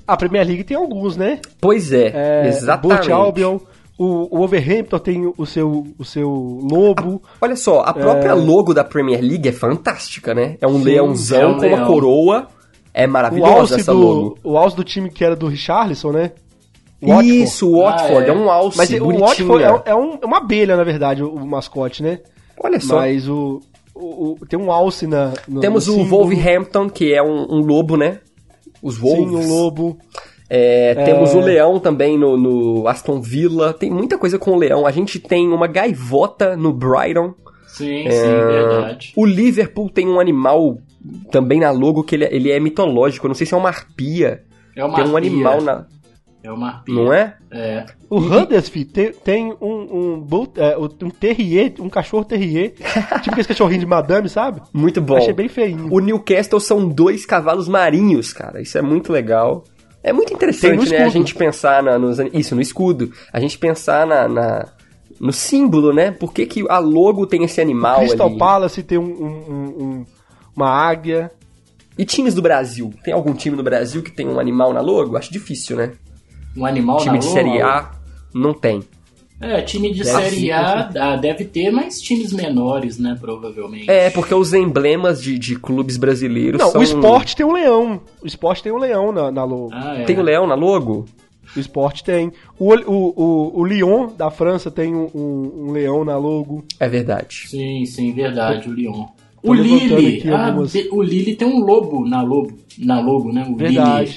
A Premier League tem alguns, né? Pois é, É, exatamente. O Albion, o, o Overhampton tem o seu, o seu lobo. Olha só, a própria logo da Premier League é fantástica, né? É um Sim, leãozão é um com uma leão. coroa. É maravilhosa essa do, logo. o alce do time que era do Richarlison, né? Watford. Isso, o Watford, Ah, é. é. um alce Mas o. Watford é, é um- é uma abelha, na verdade, o, o mascote, né? Olha só. Mas o, o- o- tem um alce na. no- Temos no o. Wolverhampton, que é um, um lobo, né? Os Wolves. Sim, um lobo. É, Temos o leão também no, no Aston Villa. Tem muita coisa com o leão. A gente tem uma gaivota no Brighton. Sim, sim, verdade. O Liverpool tem um animal também na logo que ele, é- ele é mitológico. Eu não sei se é uma arpia. É uma tem um arpia. animal na. É uma arpia. Não é? É. O Huddersfield tem, tem um, um, bull- é, um terrier, um cachorro terrier, tipo aquele cachorrinho de madame, sabe? Muito bom. Achei bem feinho. O Newcastle são dois cavalos marinhos, cara. Isso é muito legal. É muito interessante, no né? A gente pensar na, nos, isso, no escudo. A gente pensar na, na- no símbolo, né? Por que, que a logo tem esse animal Crystal ali? Palace tem um, um- um- um- uma águia. E times do Brasil? Tem algum time do Brasil que tem um animal na logo? Acho difícil, né? Um animal time na de lua, Série A não tem. É, time de Deve Série ser, A ah, deve ter, mas times menores, né, provavelmente. É, porque os emblemas de, de clubes brasileiros Não, são... o esporte tem um leão. O esporte tem um leão na, na logo. Ah, é. Tem o leão na logo? O esporte tem. O, o, o, o Lyon da França tem um, um- um leão na logo. É verdade. Sim, sim, verdade, o Lyon. Tô O Lille, ah, algumas- o Lille tem um lobo na logo, na logo, né? O Lille.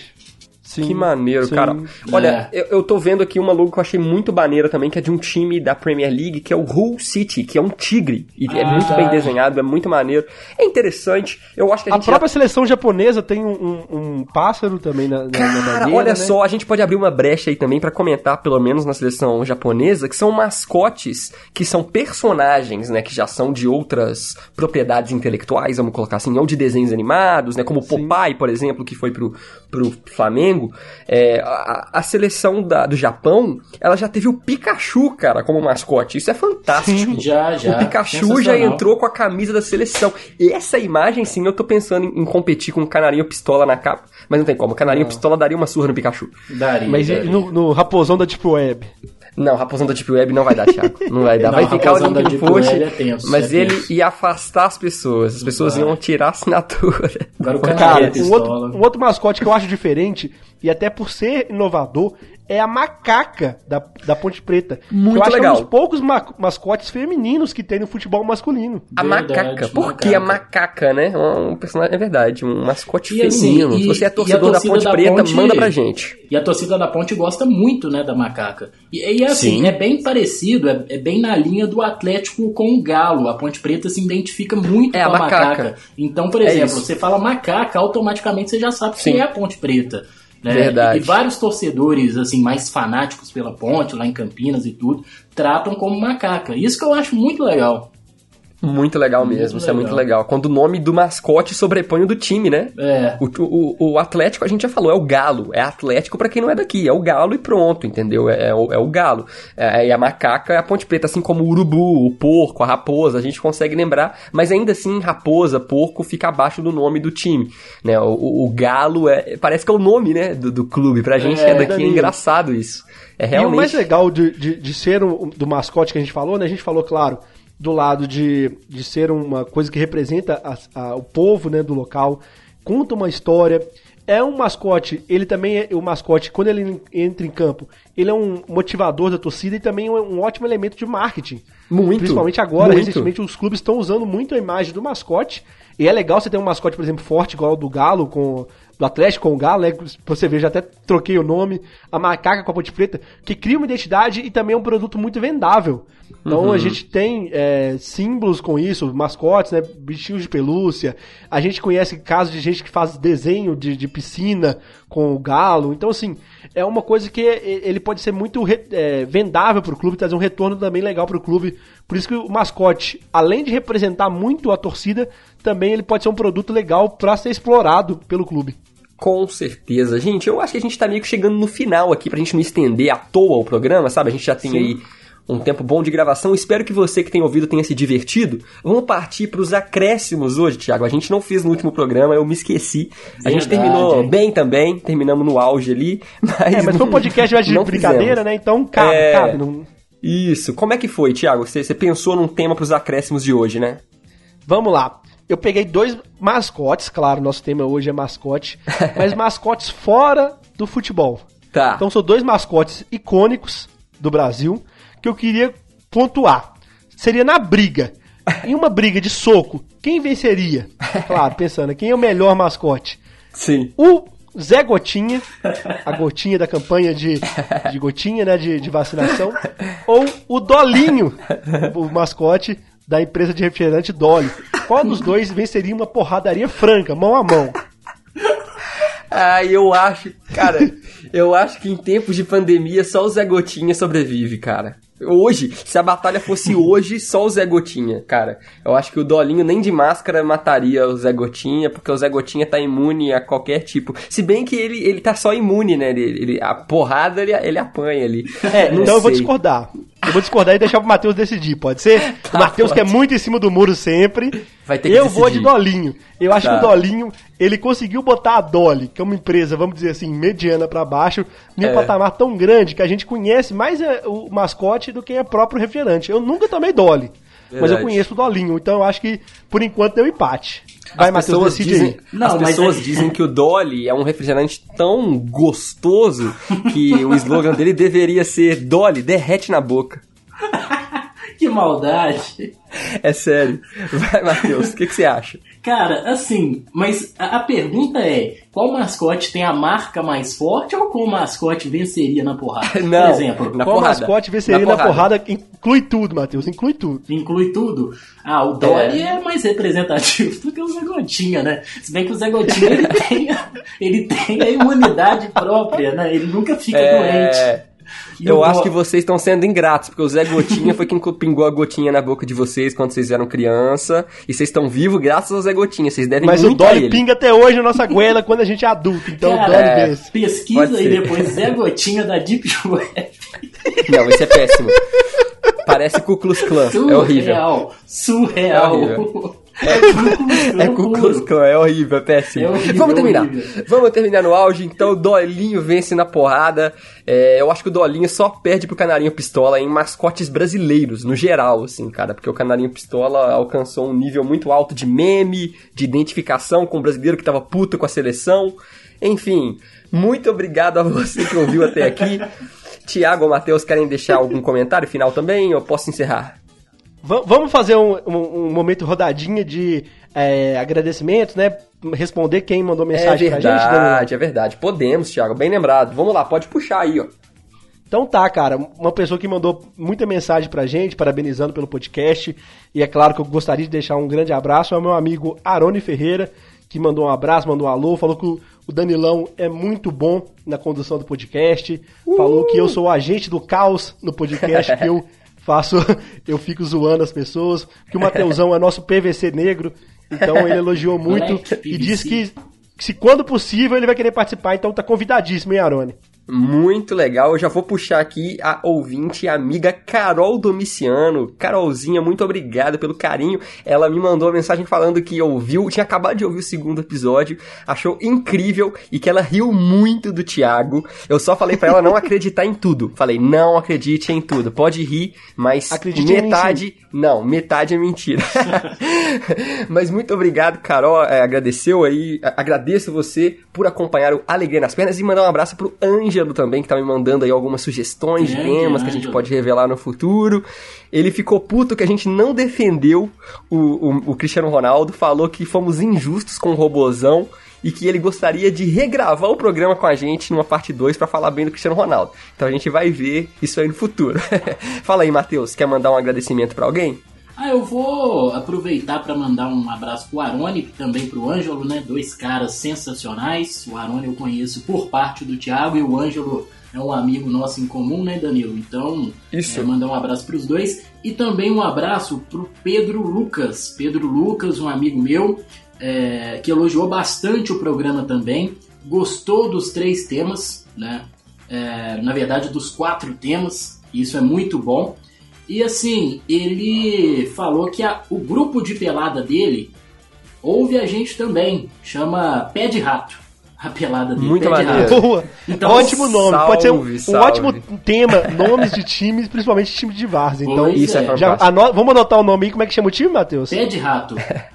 Verdade. que maneiro, sim. cara. Olha, É. eu, eu tô vendo aqui uma logo que eu achei muito maneira também, que é de um time da Premier League, que é o Hull City, que é um tigre. E é Ah, muito tá. bem desenhado, é muito maneiro. É interessante. Eu acho que a A gente própria seleção japonesa tem um, um- um pássaro também na, na, na Cara, bandeira, olha né? só, a gente pode abrir uma brecha aí também pra comentar, pelo menos na seleção japonesa, que são mascotes que são personagens, né, que já são de outras propriedades intelectuais, vamos colocar assim, ou de desenhos animados, né, como o Popeye, por exemplo, que foi pro, pro Flamengo. É, a, a seleção da- do Japão, ela já teve o Pikachu, cara, como mascote. Isso é fantástico. Já, já. O Pikachu já entrou com a camisa da seleção. E essa imagem, sim, eu tô pensando em, em competir com o Canarinho Pistola na capa. Mas não tem como. O Canarinho Pistola daria uma surra no Pikachu. Daria, Mas daria. no, no raposão da Deep Web? Não, Raposão da Deep Web não vai dar, Thiago. Não vai dar. Não, vai ficar o link post. É tenso, mas é ele ia afastar as pessoas. As pessoas iam tirar a assinatura. Agora o Cara, Canarinho um outro, um outro mascote que eu acho diferente, e até por ser inovador, é a macaca da, da Ponte Preta. Muito eu acho que é legal. um dos poucos ma- mascotes femininos que tem no futebol masculino. A Verdade, macaca. Por que a macaca, né? Um personagem, é verdade, um mascote E assim, feminino. e- Se você é a torcedor da torcida Ponte da Preta, Ponte- manda pra gente. E a torcida da Ponte gosta muito, né, da macaca. E, e assim, Sim. é bem parecido, é, é bem na linha do Atlético com o Galo. A Ponte Preta se identifica muito É, com a macaca. macaca. Então, por É exemplo, isso. você fala macaca, automaticamente você já sabe Sim. que é a Ponte Preta. Né? Verdade. E, vários torcedores, assim, mais fanáticos pela ponte, lá em Campinas e tudo, tratam como macaca. Isso que eu acho muito legal. Muito legal Muito mesmo, isso é muito legal. Quando o nome do mascote sobrepõe o do time, né? É. O, o, o Atlético, a gente já falou, é o Galo. É Atlético pra quem não é daqui. É o Galo e pronto, entendeu? É, é o, é o Galo. É, e a macaca é a Ponte Preta, assim como o urubu, o porco, a raposa, a gente consegue lembrar. Mas ainda assim, raposa, porco fica abaixo do nome do time. Né? O, o- o Galo é, parece que é o nome né, do, do clube. Pra gente É, é, daqui é engraçado isso. É E o realmente. mais legal de, de, de ser um, do mascote que a gente falou, né? A gente falou, claro, do lado de, de ser uma coisa que representa a- a- o povo né, do local, conta uma história. É um mascote, ele também é o mascote, quando ele entra em campo, ele é um motivador da torcida e também é um ótimo elemento de marketing. Muito, Principalmente agora, muito. recentemente, os clubes estão usando muito a imagem do mascote. E é legal você ter um mascote, por exemplo, forte, igual o do Galo, com do Atlético com o Galo, né? Você vê, já até troquei o nome, a macaca com a Ponte Preta, que cria uma identidade e também é um produto muito vendável. Então Uhum. a gente tem é, símbolos com isso, mascotes, né? Bichinhos de pelúcia. A gente conhece casos de gente que faz desenho de, de piscina com o galo. Então, assim, é uma coisa que ele pode ser muito é, vendável para o clube, trazer um retorno também legal para o clube. Por isso que o mascote, além de representar muito a torcida, também ele pode ser um produto legal para ser explorado pelo clube. Com certeza. Gente, eu acho que a gente tá meio que chegando no final aqui, pra gente não estender à toa o programa, sabe? A gente já tem Sim. aí um tempo bom de gravação. Espero que você que tem ouvido tenha se divertido. Vamos partir pros acréscimos hoje, Thiago. A gente não fez no último programa, eu me esqueci. A gente Verdade, terminou hein? bem também, terminamos no auge ali. Mas, É, mas foi um podcast de brincadeira, fizemos. né? Então cabe, É. cabe. Não... Isso. Como é que foi, Thiago? Você, você pensou num tema pros acréscimos de hoje, né? Vamos lá. Eu peguei dois mascotes, claro, nosso tema hoje é mascote, mas mascotes fora do futebol. Tá. Então são dois mascotes icônicos do Brasil que eu queria pontuar. Seria na briga. Em uma briga de soco, quem venceria? Claro, pensando, quem é o melhor mascote? Sim. O Zé Gotinha, a gotinha da campanha de, de gotinha, né, de, de vacinação, ou o Dolinho, o mascote da empresa de refrigerante Dolly. Qual dos dois venceria uma porradaria franca, mão a mão? Ah, eu acho, cara, eu acho que em tempos de pandemia só o Zé Gotinha sobrevive, cara. Hoje, se a batalha fosse hoje, só o Zé Gotinha, cara. Eu acho que o Dolinho nem de máscara mataria o Zé Gotinha, porque o Zé Gotinha tá imune a qualquer tipo. Se bem que ele, ele tá só imune, né? Ele, ele- a porrada ele, ele apanha ali. É, então eu vou sei. discordar. Eu vou discordar e deixar pro Matheus decidir, pode ser? o Matheus que é muito em cima do muro sempre. Vai ter que eu vou de decidir. Dolinho. Eu acho Tá. que o Dolinho, ele conseguiu botar a Dolly, que é uma empresa, vamos dizer assim, mediana pra baixo, em um É. patamar tão grande que a gente conhece mais é, o mascote do que é próprio refrigerante. Eu nunca tomei Dolly. Mas eu Verdade. conheço o Dolinho, então eu acho que por enquanto deu empate. Vai, As Matheus, pessoas, dizem. Não, as mas pessoas é- dizem que o Dolly é um refrigerante tão gostoso que o slogan dele deveria ser Dolly, derrete na boca. que maldade. É sério. Vai, Matheus, o que, que você acha? Cara, assim, mas a, a pergunta é: qual mascote tem a marca mais forte ou qual mascote venceria na porrada? Não, Por exemplo, na Qual porrada. mascote venceria Na na porrada. Inclui tudo, Matheus, inclui tudo. inclui tudo. Ah, o Dory é. mais representativo do que o Zé Gotinha, né? Se bem que o Zé Gotinha ele tem, a- ele tem a imunidade própria, né? Ele nunca fica doente. É. E Eu o acho que vocês estão sendo ingratos, porque o Zé Gotinha foi quem pingou a gotinha na boca de vocês quando vocês eram criança, e vocês estão vivos graças ao Zé Gotinha, vocês devem Mas o muito a Dolly pinga até hoje na nossa goela quando a gente é adulto. Então o Cara, Dolly é. Pesquisa aí ser. depois Zé Gotinha da Deep Web. Não, esse é péssimo. Parece Ku Klux Klan, é horrível. Surreal. É Surreal. É Ku Klux Klan, é horrível, é péssimo. É horrível, Vamos terminar. horrível. Vamos terminar no auge, então o Dolinho vence na porrada. É, eu acho que o Dolinho só perde pro Canarinho Pistola em mascotes brasileiros, no geral, assim, cara, porque o Canarinho Pistola alcançou um nível muito alto de meme, de identificação com o brasileiro que tava puto com a seleção. Enfim, muito obrigado a você que ouviu até aqui. Tiago ou Matheus querem deixar algum comentário final também? Eu posso encerrar? Va- Vamos fazer um, um- um momento rodadinha de é, agradecimentos, né? Responder quem mandou É mensagem pra gente. Danilo. verdade, é verdade. Podemos, Thiago, bem lembrado. Vamos lá, pode puxar aí, ó. Então tá, cara, uma pessoa que mandou muita mensagem pra gente, parabenizando pelo podcast. E é claro que eu gostaria de deixar um grande abraço ao meu amigo Arone Ferreira, que mandou um abraço, mandou um alô, falou que o Danilão é muito bom na condução do podcast. Falou que eu sou o agente do caos no podcast, que eu faço, eu fico zoando as pessoas, que o Mateusão é nosso PVC negro. Então ele elogiou muito e PVC. disse que se quando possível ele vai querer participar, então tá convidadíssimo, hein, Arone? Muito legal. Eu já vou puxar aqui a ouvinte e amiga Carol Domiciano. Carolzinha, muito obrigado pelo carinho. Ela me mandou uma mensagem falando que ouviu, tinha acabado de ouvir o segundo episódio, achou incrível e que ela riu muito do Thiago. Eu só falei pra ela não acreditar em tudo. Falei, não acredite em tudo. Pode rir, mas Acredite metade. Não, metade é mentira. Mas muito obrigado, Carol. é, agradeceu aí. a- Agradeço você por acompanhar o Alegria nas Pernas e mandar um abraço pro Ângelo também, que tá me mandando aí algumas sugestões de temas que a gente pode revelar no futuro. Ele ficou puto que a gente não defendeu o, o, o Cristiano Ronaldo, falou que fomos injustos com o Robozão e que ele gostaria de regravar o programa com a gente numa parte 2 pra falar bem do Cristiano Ronaldo. Então a gente vai ver isso aí no futuro. Fala aí, Matheus, quer mandar um agradecimento pra alguém? Ah, eu vou aproveitar para mandar um abraço pro Arone e também pro Ângelo, né? Dois caras sensacionais. O Arone eu conheço por parte do Thiago e o Ângelo é um amigo nosso em comum, né, Danilo? Então, Isso. é, mandar um abraço pros dois. E também um abraço pro Pedro Lucas. Pedro Lucas, um amigo meu, é, que elogiou bastante o programa também. Gostou dos três temas, né? É, na verdade, dos quatro temas. Isso é muito bom. E assim, ele falou que a- o grupo de pelada dele ouve a gente também. Chama Pé de Rato. A pelada dele. Muito Pé de maneiro. Rato. Boa! Então, ótimo nome. Pode ser um, salve, um salve. ótimo tema, nomes de times, principalmente time de Várzea. Então, Isso é, é. já ano- vamos anotar o nome aí. Como é que chama o time, Matheus? Pé de Rato.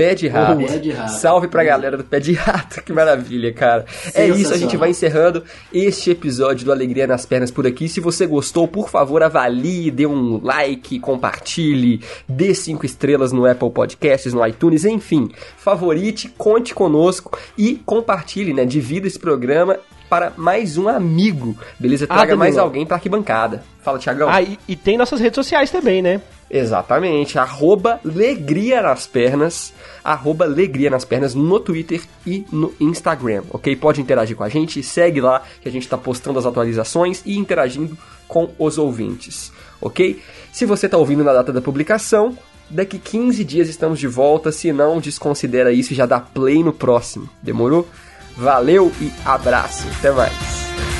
Pé de rato. Pé de rato. Salve pra galera do Pé de Rato, que maravilha, cara. É isso, a gente vai encerrando este episódio do Alegria nas Pernas por aqui. Se você gostou, por favor, avalie, dê um like, compartilhe, dê cinco estrelas no Apple Podcasts, no iTunes, enfim. Favorite, conte conosco e compartilhe, né? Divida esse programa para mais um amigo, beleza? Ah, Traga mais Danilo. alguém pra arquibancada. Fala, Tiagão. Ah, e, e tem nossas redes sociais também, né? Exatamente, arroba Legria nas Pernas, arroba Legria nas Pernas no Twitter e no Instagram, ok? Pode interagir com a gente, segue lá que a gente está postando as atualizações e interagindo com os ouvintes, ok? Se você está ouvindo na data da publicação, daqui 15 dias estamos de volta, se não, desconsidera isso e já dá play no próximo, demorou? Valeu e abraço, até mais!